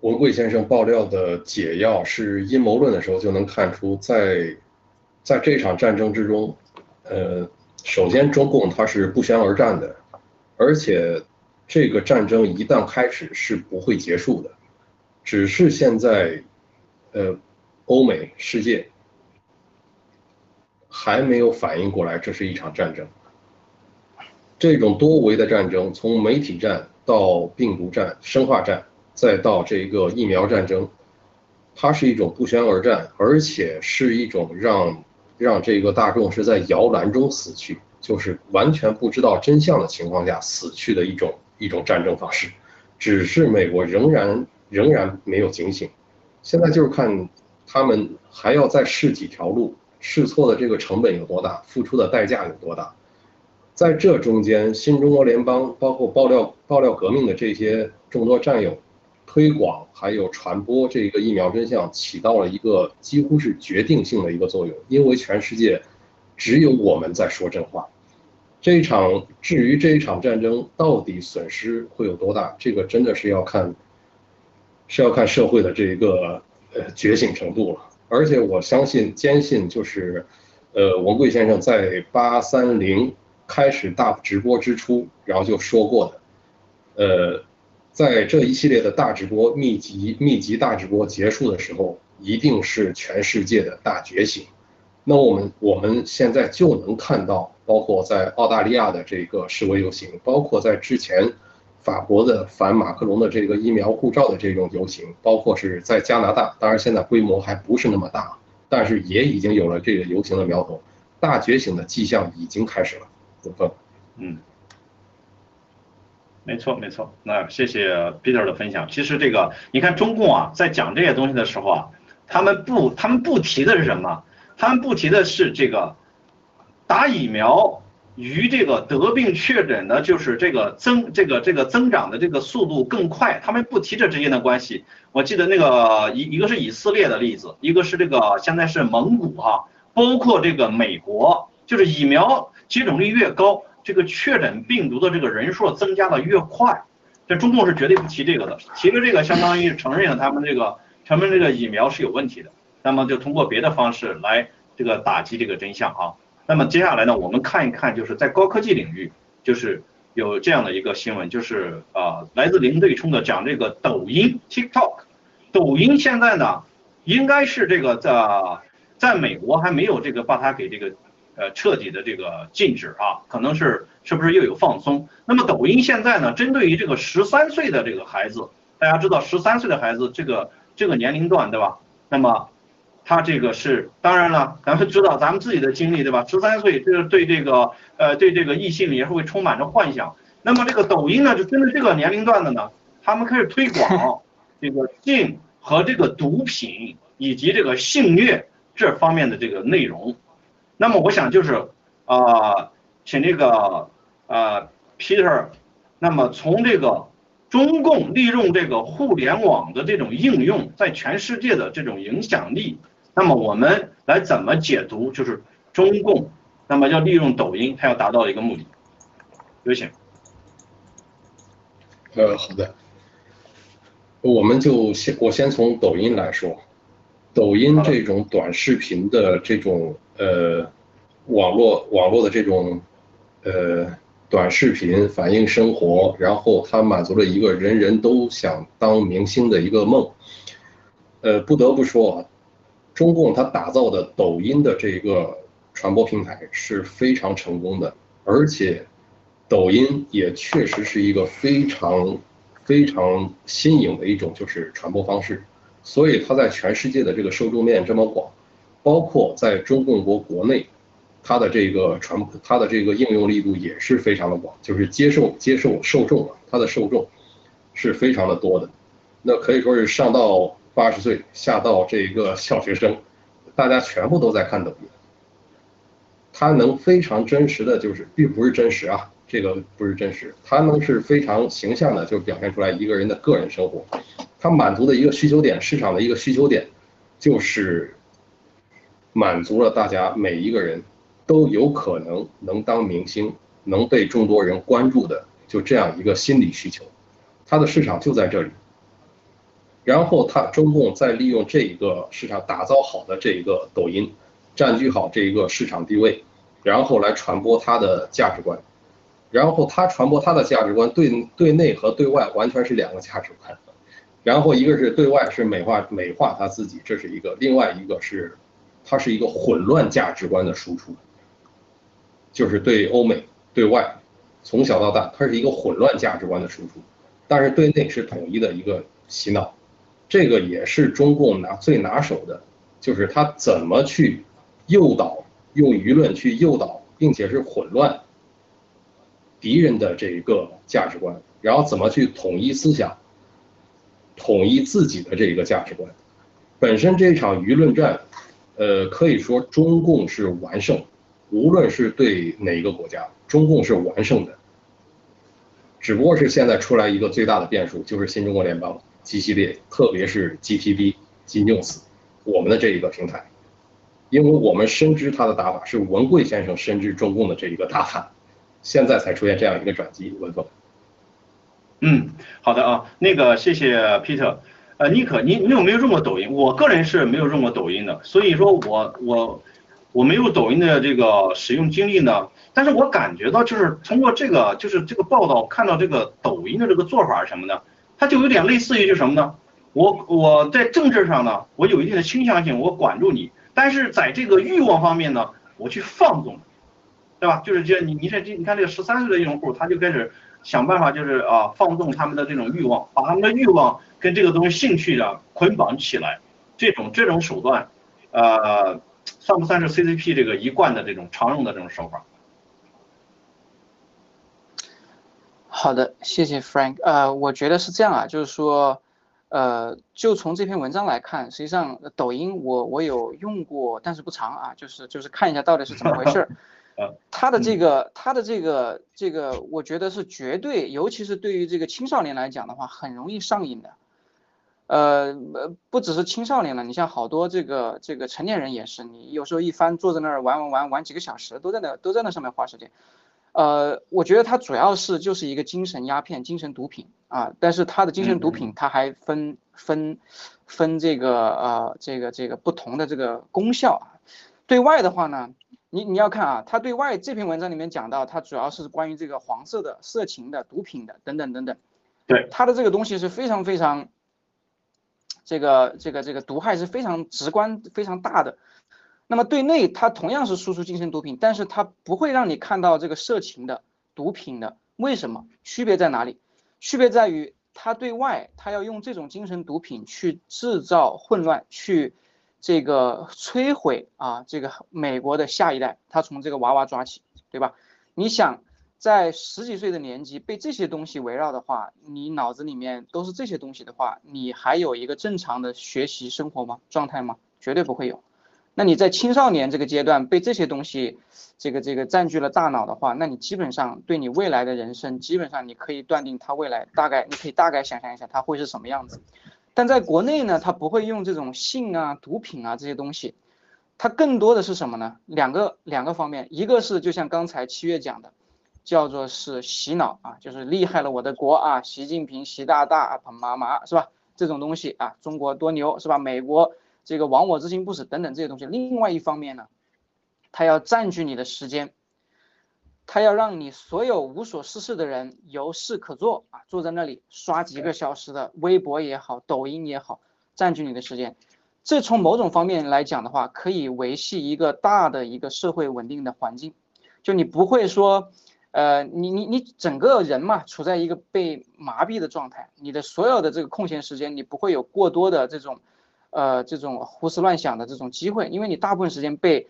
文贵先生爆料的解药是阴谋论的时候，就能看出，在在这场战争之中，呃，首先中共它是不宣而战的，而且这个战争一旦开始是不会结束的，只是现在，呃，欧美世界还没有反应过来，这是一场战争。这种多维的战争，从媒体战到病毒战、生化战，再到这个疫苗战争，它是一种不宣而战，而且是一种让让这个大众是在摇篮中死去，就是完全不知道真相的情况下死去的一种一种战争方式。只是美国仍然仍然没有警醒，现在就是看他们还要再试几条路，试错的这个成本有多大，付出的代价有多大。在这中间，新中国联邦包括爆料爆料革命的这些众多战友，推广还有传播这个疫苗真相，起到了一个几乎是决定性的一个作用。因为全世界只有我们在说真话。这一场至于这一场战争到底损失会有多大，这个真的是要看是要看社会的这一个呃觉醒程度了。而且我相信坚信就是，呃，文贵先生在八三零。开始大直播之初，然后就说过的，呃，在这一系列的大直播密集密集大直播结束的时候，一定是全世界的大觉醒。那我们我们现在就能看到，包括在澳大利亚的这个示威游行，包括在之前法国的反马克龙的这个疫苗护照的这种游行，包括是在加拿大，当然现在规模还不是那么大，但是也已经有了这个游行的苗头，大觉醒的迹象已经开始了。不错嗯，没错没错，那谢谢 Peter 的分享。其实这个，你看中共啊，在讲这些东西的时候啊，他们不他们不提的是什么？他们不提的是这个打疫苗与这个得病确诊的，就是这个增这个这个增长的这个速度更快。他们不提这之间的关系。我记得那个一一个是以色列的例子，一个是这个现在是蒙古哈，包括这个美国，就是疫苗。接种率越高，这个确诊病毒的这个人数增加的越快。这中共是绝对不提这个的，提了这个相当于承认了他们这个他们这个疫苗是有问题的。那么就通过别的方式来这个打击这个真相啊。那么接下来呢，我们看一看就是在高科技领域，就是有这样的一个新闻，就是啊来自零对冲的讲这个抖音 TikTok，抖音现在呢应该是这个在在美国还没有这个把它给这个。呃，彻底的这个禁止啊，可能是是不是又有放松？那么抖音现在呢，针对于这个十三岁的这个孩子，大家知道十三岁的孩子这个这个年龄段对吧？那么他这个是当然了，咱们知道咱们自己的经历对吧？十三岁这个对这个呃对这个异性也是会充满着幻想。那么这个抖音呢，就针对这个年龄段的呢，他们开始推广这个性和这个毒品以及这个性虐这方面的这个内容。那么我想就是，啊，请这个啊 Peter，那么从这个中共利用这个互联网的这种应用，在全世界的这种影响力，那么我们来怎么解读？就是中共那么要利用抖音，它要达到一个目的。有请。呃，好的，我们就先我先从抖音来说，抖音这种短视频的这种。呃，网络网络的这种呃短视频反映生活，然后它满足了一个人人都想当明星的一个梦。呃，不得不说啊，中共它打造的抖音的这个传播平台是非常成功的，而且抖音也确实是一个非常非常新颖的一种就是传播方式，所以它在全世界的这个受众面这么广，包括在中共国国内，它的这个传播它的这个应用力度也是非常的广，就是接受接受受众啊，它的受众是非常的多的，那可以说是上到。八十岁下到这一个小学生，大家全部都在看抖音。它能非常真实的就是，并不是真实啊，这个不是真实，它能是非常形象的，就表现出来一个人的个人生活。它满足的一个需求点，市场的一个需求点，就是满足了大家每一个人都有可能能当明星，能被众多人关注的，就这样一个心理需求。它的市场就在这里。然后他中共再利用这一个市场打造好的这一个抖音，占据好这一个市场地位，然后来传播他的价值观，然后他传播他的价值观，对对内和对外完全是两个价值观，然后一个是对外是美化美化他自己，这是一个，另外一个是，它是一个混乱价值观的输出，就是对欧美对外，从小到大它是一个混乱价值观的输出，但是对内是统一的一个洗脑。这个也是中共拿最拿手的，就是他怎么去诱导，用舆论去诱导，并且是混乱敌人的这一个价值观，然后怎么去统一思想，统一自己的这一个价值观。本身这场舆论战，呃，可以说中共是完胜，无论是对哪一个国家，中共是完胜的。只不过是现在出来一个最大的变数，就是新中国联邦。G 系列，特别是 GTB 金 news，我们的这一个平台，因为我们深知他的打法是文贵先生深知中共的这一个打法，现在才出现这样一个转机。文峰，嗯，好的啊，那个谢谢 Peter，呃，尼克，你你有没有用过抖音？我个人是没有用过抖音的，所以说我我我没有抖音的这个使用经历呢，但是我感觉到就是通过这个就是这个报道看到这个抖音的这个做法是什么的。它就有点类似于就什么呢？我我在政治上呢，我有一定的倾向性，我管住你，但是在这个欲望方面呢，我去放纵，对吧？就是这你你这你看这个十三岁的用户，他就开始想办法，就是啊放纵他们的这种欲望，把他们的欲望跟这个东西兴趣的捆绑起来，这种这种手段，呃，算不算是 CCP 这个一贯的这种常用的这种手法？好的，谢谢 Frank。呃，我觉得是这样啊，就是说，呃，就从这篇文章来看，实际上抖音我我有用过，但是不长啊，就是就是看一下到底是怎么回事儿。它的这个它的这个这个，我觉得是绝对，尤其是对于这个青少年来讲的话，很容易上瘾的。呃，不只是青少年了，你像好多这个这个成年人也是，你有时候一翻坐在那儿玩玩玩玩几个小时，都在那都在那上面花时间。呃，我觉得它主要是就是一个精神鸦片、精神毒品啊，但是它的精神毒品它还分分分这个呃这个这个不同的这个功效啊。对外的话呢，你你要看啊，他对外这篇文章里面讲到，他主要是关于这个黄色的、色情的、毒品的等等等等。对，他的这个东西是非常非常这个这个这个毒害是非常直观、非常大的。那么对内，他同样是输出精神毒品，但是他不会让你看到这个色情的毒品的。为什么？区别在哪里？区别在于他对外，他要用这种精神毒品去制造混乱，去这个摧毁啊，这个美国的下一代。他从这个娃娃抓起，对吧？你想在十几岁的年纪被这些东西围绕的话，你脑子里面都是这些东西的话，你还有一个正常的学习生活吗？状态吗？绝对不会有。那你在青少年这个阶段被这些东西，这个这个占据了大脑的话，那你基本上对你未来的人生，基本上你可以断定他未来大概，你可以大概想象一下他会是什么样子。但在国内呢，他不会用这种性啊、毒品啊这些东西，他更多的是什么呢？两个两个方面，一个是就像刚才七月讲的，叫做是洗脑啊，就是厉害了我的国啊，习近平习大大彭妈妈是吧？这种东西啊，中国多牛是吧？美国。这个亡我之心不死等等这些东西，另外一方面呢，他要占据你的时间，他要让你所有无所事事的人有事可做啊，坐在那里刷几个小时的微博也好，抖音也好，占据你的时间。这从某种方面来讲的话，可以维系一个大的一个社会稳定的环境。就你不会说，呃，你你你整个人嘛，处在一个被麻痹的状态，你的所有的这个空闲时间，你不会有过多的这种，呃，这种胡思乱想的这种机会，因为你大部分时间被。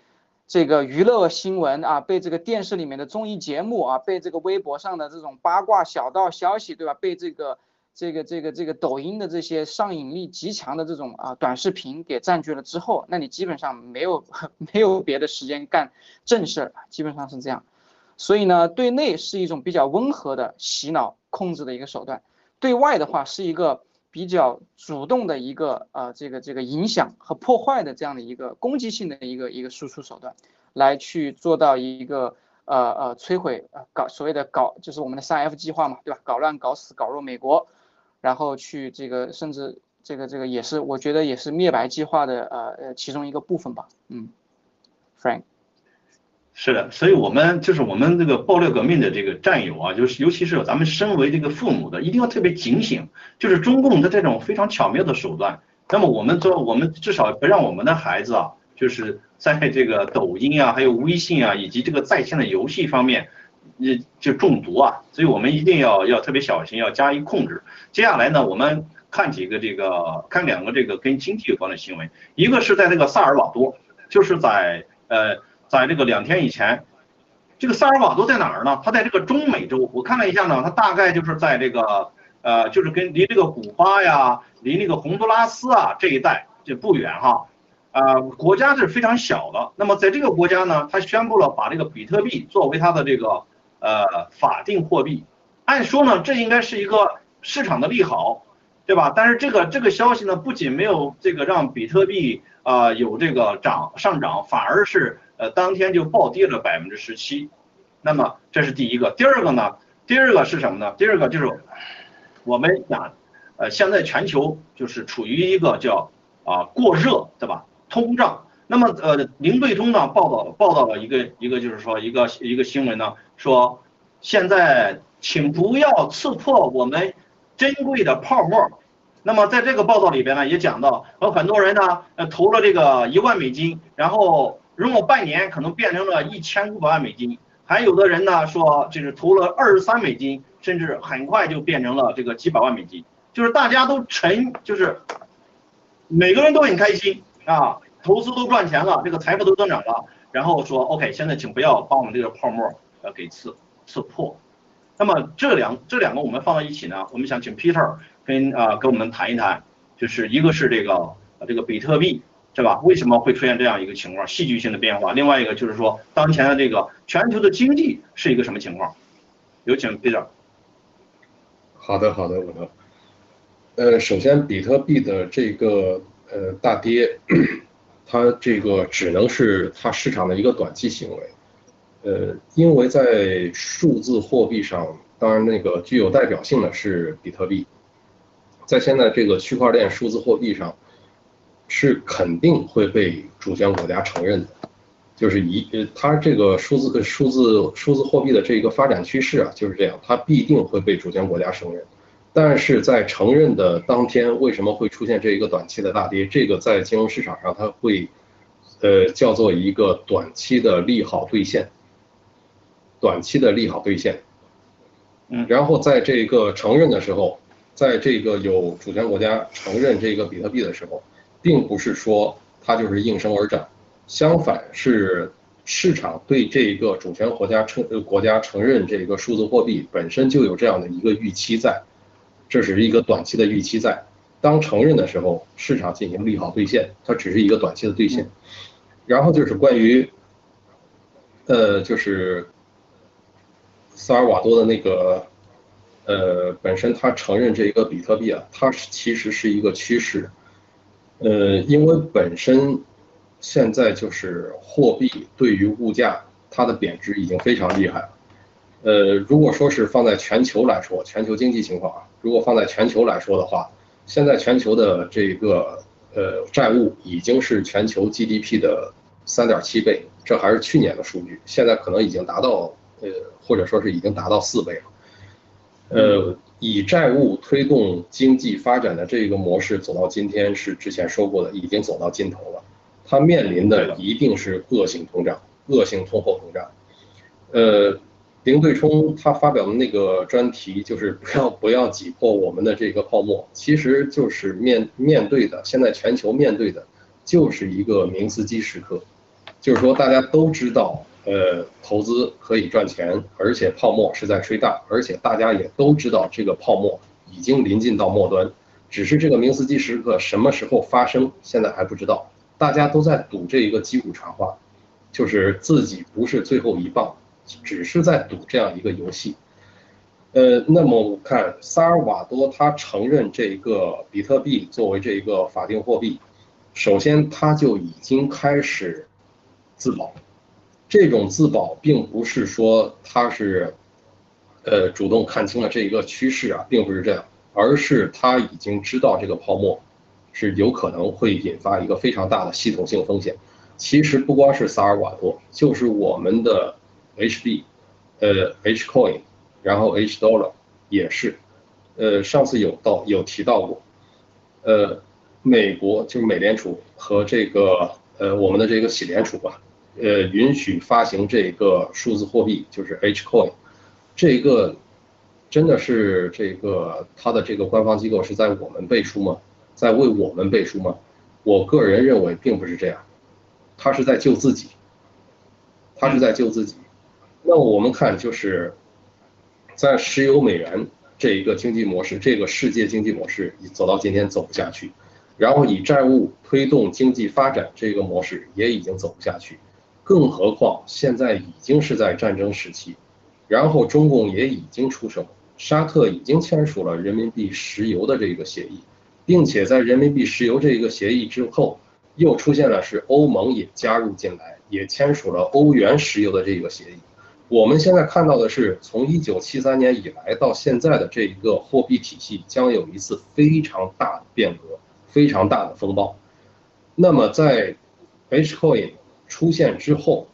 这个娱乐新闻啊，被这个电视里面的综艺节目啊，被这个微博上的这种八卦小道消息，对吧？被这个这个这个这个抖音的这些上瘾力极强的这种啊短视频给占据了之后，那你基本上没有 [laughs] 没有别的时间干正事儿，基本上是这样。所以呢，对内是一种比较温和的洗脑控制的一个手段，对外的话是一个。比较主动的一个呃，这个这个影响和破坏的这样的一个攻击性的一个一个输出手段，来去做到一个呃呃摧毁呃搞所谓的搞就是我们的三 F 计划嘛，对吧？搞乱、搞死、搞弱美国，然后去这个甚至这个这个也是我觉得也是灭白计划的呃呃其中一个部分吧，嗯，Frank。是的，所以我们就是我们这个爆料革命的这个战友啊，就是尤其是咱们身为这个父母的，一定要特别警醒，就是中共的这种非常巧妙的手段。那么我们做，我们至少不让我们的孩子啊，就是在这个抖音啊，还有微信啊，以及这个在线的游戏方面，呃，就中毒啊。所以我们一定要要特别小心，要加以控制。接下来呢，我们看几个这个，看两个这个跟经济有关的新闻，一个是在这个萨尔瓦多，就是在呃。在这个两天以前，这个萨尔瓦多在哪儿呢？它在这个中美洲。我看了一下呢，它大概就是在这个呃，就是跟离这个古巴呀，离那个洪都拉斯啊这一带就不远哈。呃，国家是非常小的。那么在这个国家呢，它宣布了把这个比特币作为它的这个呃法定货币。按说呢，这应该是一个市场的利好，对吧？但是这个这个消息呢，不仅没有这个让比特币啊有这个涨上涨，反而是。呃，当天就暴跌了百分之十七，那么这是第一个。第二个呢？第二个是什么呢？第二个就是我们讲，呃，现在全球就是处于一个叫啊过热，对吧？通胀。那么呃，零对冲呢报道报道了一个一个就是说一个一个新闻呢，说现在请不要刺破我们珍贵的泡沫。那么在这个报道里边呢，也讲到有很多人呢，呃，投了这个一万美金，然后。如果半年可能变成了一千五百万美金，还有的人呢说就是投了二十三美金，甚至很快就变成了这个几百万美金，就是大家都沉，就是每个人都很开心啊，投资都赚钱了，这个财富都增长了，然后说 OK，现在请不要把我们这个泡沫呃给刺刺破。那么这两这两个我们放在一起呢，我们想请 Peter 跟啊跟我们谈一谈，就是一个是这个这个比特币。是吧？为什么会出现这样一个情况，戏剧性的变化？另外一个就是说，当前的这个全球的经济是一个什么情况？有请 Peter。好的，好的，我的。呃，首先，比特币的这个呃大跌，它这个只能是它市场的一个短期行为。呃，因为在数字货币上，当然那个具有代表性的是比特币，在现在这个区块链数字货币上。是肯定会被主权国家承认的，就是一呃，它这个数字数字数字货币的这个发展趋势啊，就是这样，它必定会被主权国家承认。但是在承认的当天，为什么会出现这一个短期的大跌？这个在金融市场上，它会呃叫做一个短期的利好兑现，短期的利好兑现。嗯，然后在这个承认的时候，在这个有主权国家承认这个比特币的时候。并不是说它就是应声而涨，相反是市场对这个主权国家承国家承认这个数字货币本身就有这样的一个预期在，这是一个短期的预期在。当承认的时候，市场进行利好兑现，它只是一个短期的兑现。然后就是关于，呃，就是萨尔瓦多的那个，呃，本身它承认这一个比特币啊，它是其实是一个趋势。呃，因为本身现在就是货币对于物价它的贬值已经非常厉害。呃，如果说是放在全球来说，全球经济情况啊，如果放在全球来说的话，现在全球的这个呃债务已经是全球 GDP 的三点七倍，这还是去年的数据，现在可能已经达到呃，或者说是已经达到四倍了。呃，以债务推动经济发展的这个模式走到今天，是之前说过的，已经走到尽头了。它面临的一定是恶性通胀、恶性通货膨胀。呃，林对冲他发表的那个专题就是不要不要挤破我们的这个泡沫，其实就是面面对的现在全球面对的就是一个明斯基时刻，就是说大家都知道。呃，投资可以赚钱，而且泡沫是在吹大，而且大家也都知道这个泡沫已经临近到末端，只是这个明斯基时刻什么时候发生，现在还不知道。大家都在赌这一个击鼓传花，就是自己不是最后一棒，只是在赌这样一个游戏。呃，那么我看萨尔瓦多他承认这个比特币作为这一个法定货币，首先他就已经开始自保。这种自保并不是说他是，呃，主动看清了这一个趋势啊，并不是这样，而是他已经知道这个泡沫是有可能会引发一个非常大的系统性风险。其实不光是萨尔瓦多，就是我们的 H B，呃，H Coin，然后 H Dollar 也是，呃，上次有到有提到过，呃，美国就是美联储和这个呃我们的这个洗联储吧。呃，允许发行这个数字货币，就是 H coin，这个真的是这个它的这个官方机构是在我们背书吗？在为我们背书吗？我个人认为并不是这样，他是在救自己，他是在救自己。那我们看就是在石油美元这一个经济模式，这个世界经济模式走到今天走不下去，然后以债务推动经济发展这个模式也已经走不下去。更何况现在已经是在战争时期，然后中共也已经出手，沙特已经签署了人民币石油的这个协议，并且在人民币石油这一个协议之后，又出现了是欧盟也加入进来，也签署了欧元石油的这个协议。我们现在看到的是，从一九七三年以来到现在的这一个货币体系将有一次非常大的变革，非常大的风暴。那么在 H coin。出现之后，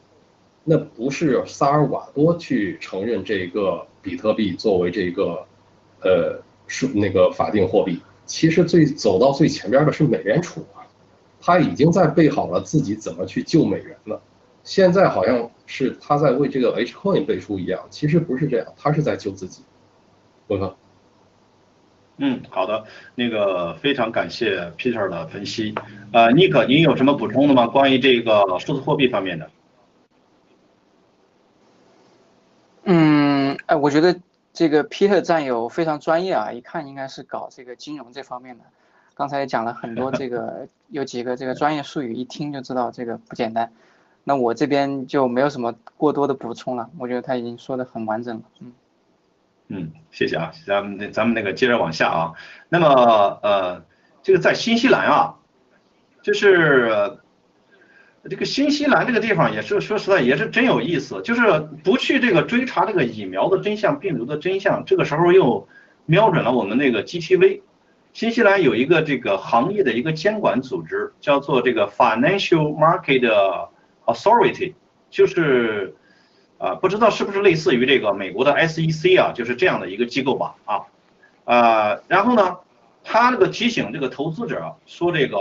那不是萨尔瓦多去承认这个比特币作为这个，呃，是那个法定货币。其实最走到最前边的是美联储啊，他已经在备好了自己怎么去救美元了。现在好像是他在为这个 H coin 背书一样，其实不是这样，他是在救自己。我说。嗯，好的，那个非常感谢 Peter 的分析。呃，尼克，您有什么补充的吗？关于这个数字货币方面的？嗯，哎，我觉得这个 Peter 战友非常专业啊，一看应该是搞这个金融这方面的。刚才也讲了很多这个，[laughs] 有几个这个专业术语，一听就知道这个不简单。那我这边就没有什么过多的补充了，我觉得他已经说的很完整了。嗯。嗯，谢谢啊，咱们咱们那个接着往下啊。那么呃，这个在新西兰啊，就是这个新西兰这个地方也是说实在也是真有意思，就是不去这个追查这个疫苗的真相、病毒的真相，这个时候又瞄准了我们那个 GTV。新西兰有一个这个行业的一个监管组织，叫做这个 Financial Market Authority，就是。啊，不知道是不是类似于这个美国的 SEC 啊，就是这样的一个机构吧？啊，呃，然后呢，他这个提醒这个投资者说，这个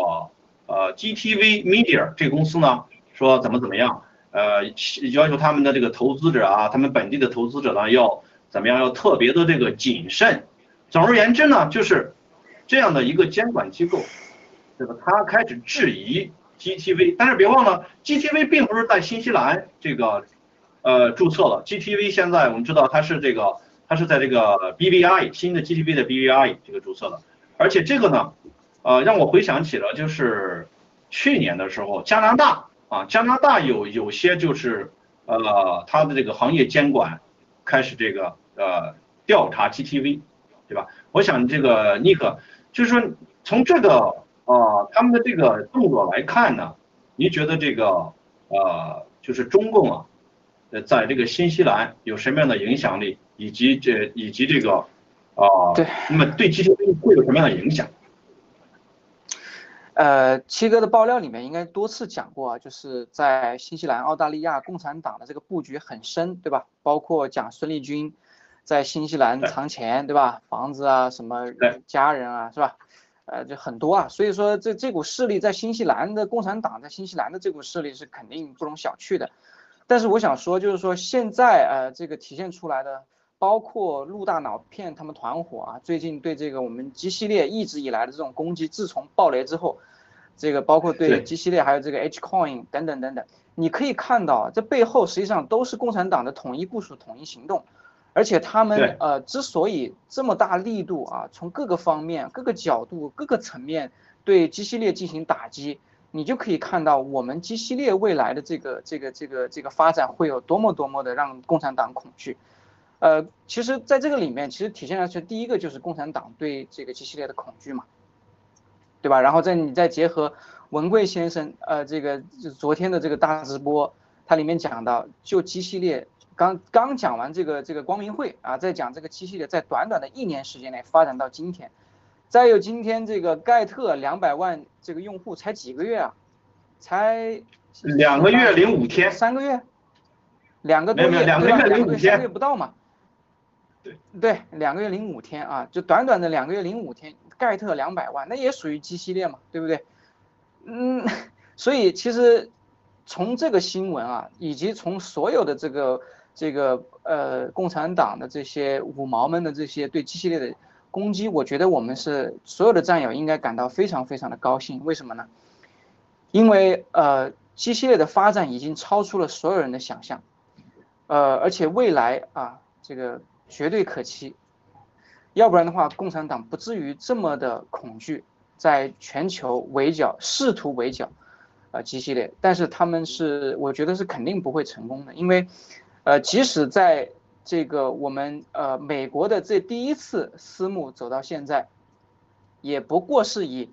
呃 GTV Media 这个公司呢，说怎么怎么样，呃，要求他们的这个投资者啊，他们本地的投资者呢，要怎么样，要特别的这个谨慎。总而言之呢，就是这样的一个监管机构，这个他开始质疑 GTV，但是别忘了，GTV 并不是在新西兰这个。呃，注册了 GTV，现在我们知道它是这个，它是在这个 BVI 新的 GTV 的 BVI 这个注册的，而且这个呢，呃，让我回想起了就是去年的时候，加拿大啊，加拿大有有些就是呃，它的这个行业监管开始这个呃调查 GTV，对吧？我想这个尼克就是说从这个呃他们的这个动作来看呢，您觉得这个呃就是中共啊？呃，在这个新西兰有什么样的影响力，以及这以及这个，啊，对，那么对 GTV 会有什么样的影响？呃，七哥的爆料里面应该多次讲过啊，就是在新西兰、澳大利亚共产党的这个布局很深，对吧？包括讲孙立军在新西兰藏钱，对吧？房子啊，什么家人啊，是吧？呃，就很多啊。所以说，这这股势力在新西兰的共产党在新西兰的这股势力是肯定不容小觑的。但是我想说，就是说现在呃，这个体现出来的。包括陆大脑骗他们团伙啊，最近对这个我们 G 系列一直以来的这种攻击，自从爆雷之后，这个包括对 G 系列还有这个 H Coin 等等等等，你可以看到这背后实际上都是共产党的统一部署、统一行动，而且他们呃之所以这么大力度啊，从各个方面、各个角度、各个层面对 G 系列进行打击，你就可以看到我们 G 系列未来的这个这个这个这个发展会有多么多么的让共产党恐惧。呃，其实，在这个里面，其实体现出来第一个就是共产党对这个 G 系列的恐惧嘛，对吧？然后再你再结合文贵先生，呃，这个就是昨天的这个大直播，它里面讲到，就 G 系列刚刚讲完这个这个光明会啊，在讲这个 G 系列在短短的一年时间内发展到今天，再有今天这个盖特两百万这个用户才几个月啊，才两个月零五天，三个月，两个多月，两个月零五天，三个月不到嘛。对，两个月零五天啊，就短短的两个月零五天，盖特两百万，那也属于 G 系列嘛，对不对？嗯，[laughs] 所以其实从这个新闻啊，以及从所有的这个这个呃共产党的这些五毛们的这些对 G 系列的攻击，我觉得我们是所有的战友应该感到非常非常的高兴。为什么呢？因为呃 G 系列的发展已经超出了所有人的想象，呃，而且未来啊这个。绝对可期，要不然的话，共产党不至于这么的恐惧，在全球围剿，试图围剿，啊，G 系列，但是他们是，我觉得是肯定不会成功的，因为，呃，即使在这个我们呃美国的这第一次私募走到现在，也不过是以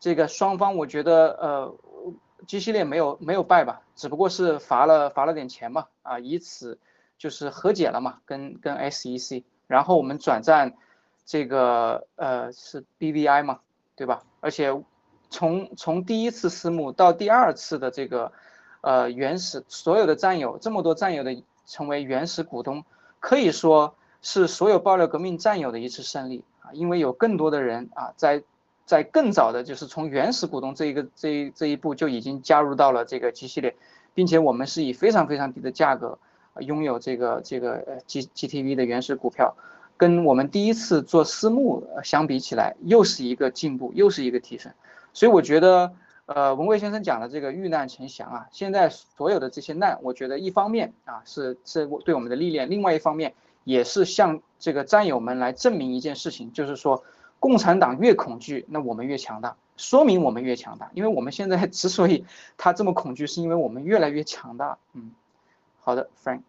这个双方，我觉得呃，G 系列没有没有败吧，只不过是罚了罚了点钱嘛，啊，以此。就是和解了嘛，跟跟 SEC，然后我们转战这个呃是 BVI 嘛，对吧？而且从从第一次私募到第二次的这个呃原始所有的战友这么多战友的成为原始股东，可以说是所有爆料革命战友的一次胜利啊！因为有更多的人啊在在更早的就是从原始股东这一个这这一步就已经加入到了这个 G 系列，并且我们是以非常非常低的价格。拥有这个这个 G GTV 的原始股票，跟我们第一次做私募相比起来，又是一个进步，又是一个提升。所以我觉得，呃，文贵先生讲的这个遇难成祥啊，现在所有的这些难，我觉得一方面啊是是对我们的历练，另外一方面也是向这个战友们来证明一件事情，就是说，共产党越恐惧，那我们越强大，说明我们越强大。因为我们现在 [laughs] 之所以他这么恐惧，是因为我们越来越强大。嗯。好的，Frank，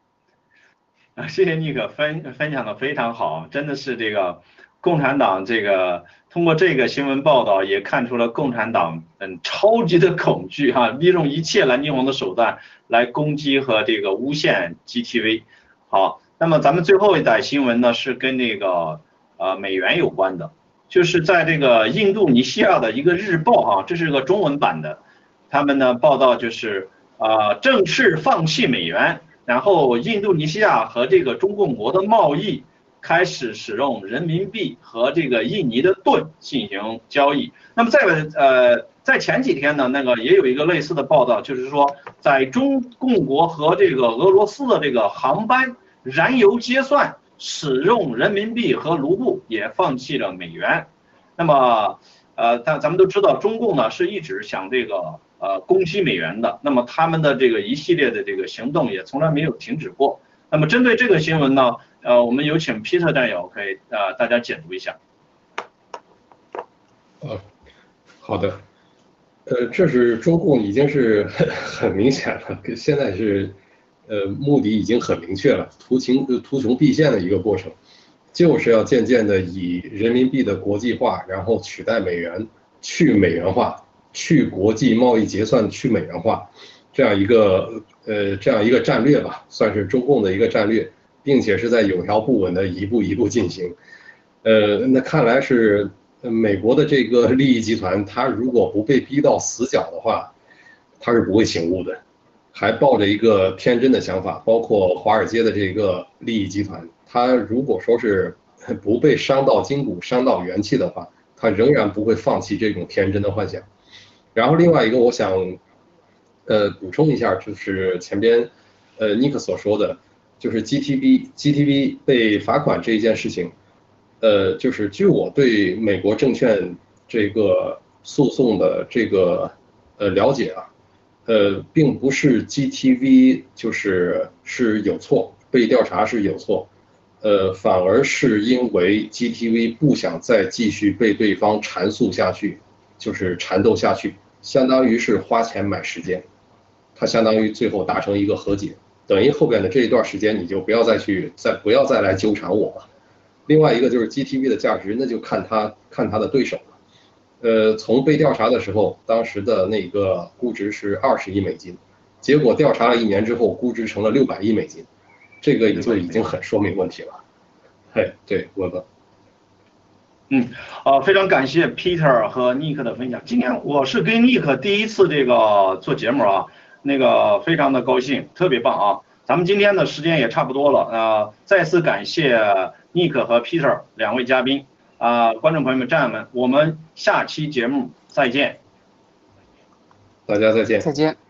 啊，谢谢尼克分分享的非常好，真的是这个共产党这个通过这个新闻报道也看出了共产党嗯超级的恐惧哈，利用一切蓝金黄的手段来攻击和这个诬陷 GTV。好，那么咱们最后一代新闻呢是跟那个呃美元有关的，就是在这个印度尼西亚的一个日报哈，这是个中文版的，他们呢报道就是啊正式放弃美元。然后，印度尼西亚和这个中共国的贸易开始使用人民币和这个印尼的盾进行交易。那么在呃，在前几天呢，那个也有一个类似的报道，就是说，在中共国和这个俄罗斯的这个航班燃油结算使用人民币和卢布，也放弃了美元。那么，呃，但咱们都知道，中共呢是一直想这个。呃，攻击美元的，那么他们的这个一系列的这个行动也从来没有停止过。那么针对这个新闻呢，呃，我们有请 Peter 战友可以呃大家解读一下。呃，好的，呃，这是中共已经是很 [laughs] 明显了，现在是呃目的已经很明确了，图穷图穷匕见的一个过程，就是要渐渐的以人民币的国际化，然后取代美元，去美元化。去国际贸易结算去美元化，这样一个呃这样一个战略吧，算是中共的一个战略，并且是在有条不紊的一步一步进行。呃，那看来是美国的这个 [laughs] 利益集团，他如果不被逼到死角的话，他是不会醒悟的，还抱着一个天真的想法。包括华尔街的这个利益集团，他如果说是 [laughs] 不被伤到筋骨、伤到元气的话，他仍然不会放弃这种天真的幻想。然后另外一个，我想，呃，补充一下，就是前边，呃，尼克所说的，就是 GTV GTV 被罚款这一件事情，呃，就是据我对美国证券这个诉讼的这个呃了解啊，呃，并不是 GTV 就是是有错，被调查是有错，呃，反而是因为 GTV 不想再继续被对方缠诉下去，就是缠斗下去。相当于是花钱买时间，它相当于最后达成一个和解，等于后边的这一段时间你就不要再去再不要再来纠缠我了。另外一个就是 GTV 的价值，那就看他看他的对手了。呃，从被调查的时候，当时的那个估值是二十亿美金，结果调查了一年之后，估值成了六百亿美金，这个也就已经很说明问题了。嘿，对，我的。嗯，呃，非常感谢 Peter 和 Nick 的分享。今天我是跟 Nick 第一次这个做节目啊，那个非常的高兴，特别棒啊。咱们今天的时间也差不多了，呃，再次感谢 Nick 和 Peter 两位嘉宾啊，观众朋友们、战友们，我们下期节目再见。大家再见。再见。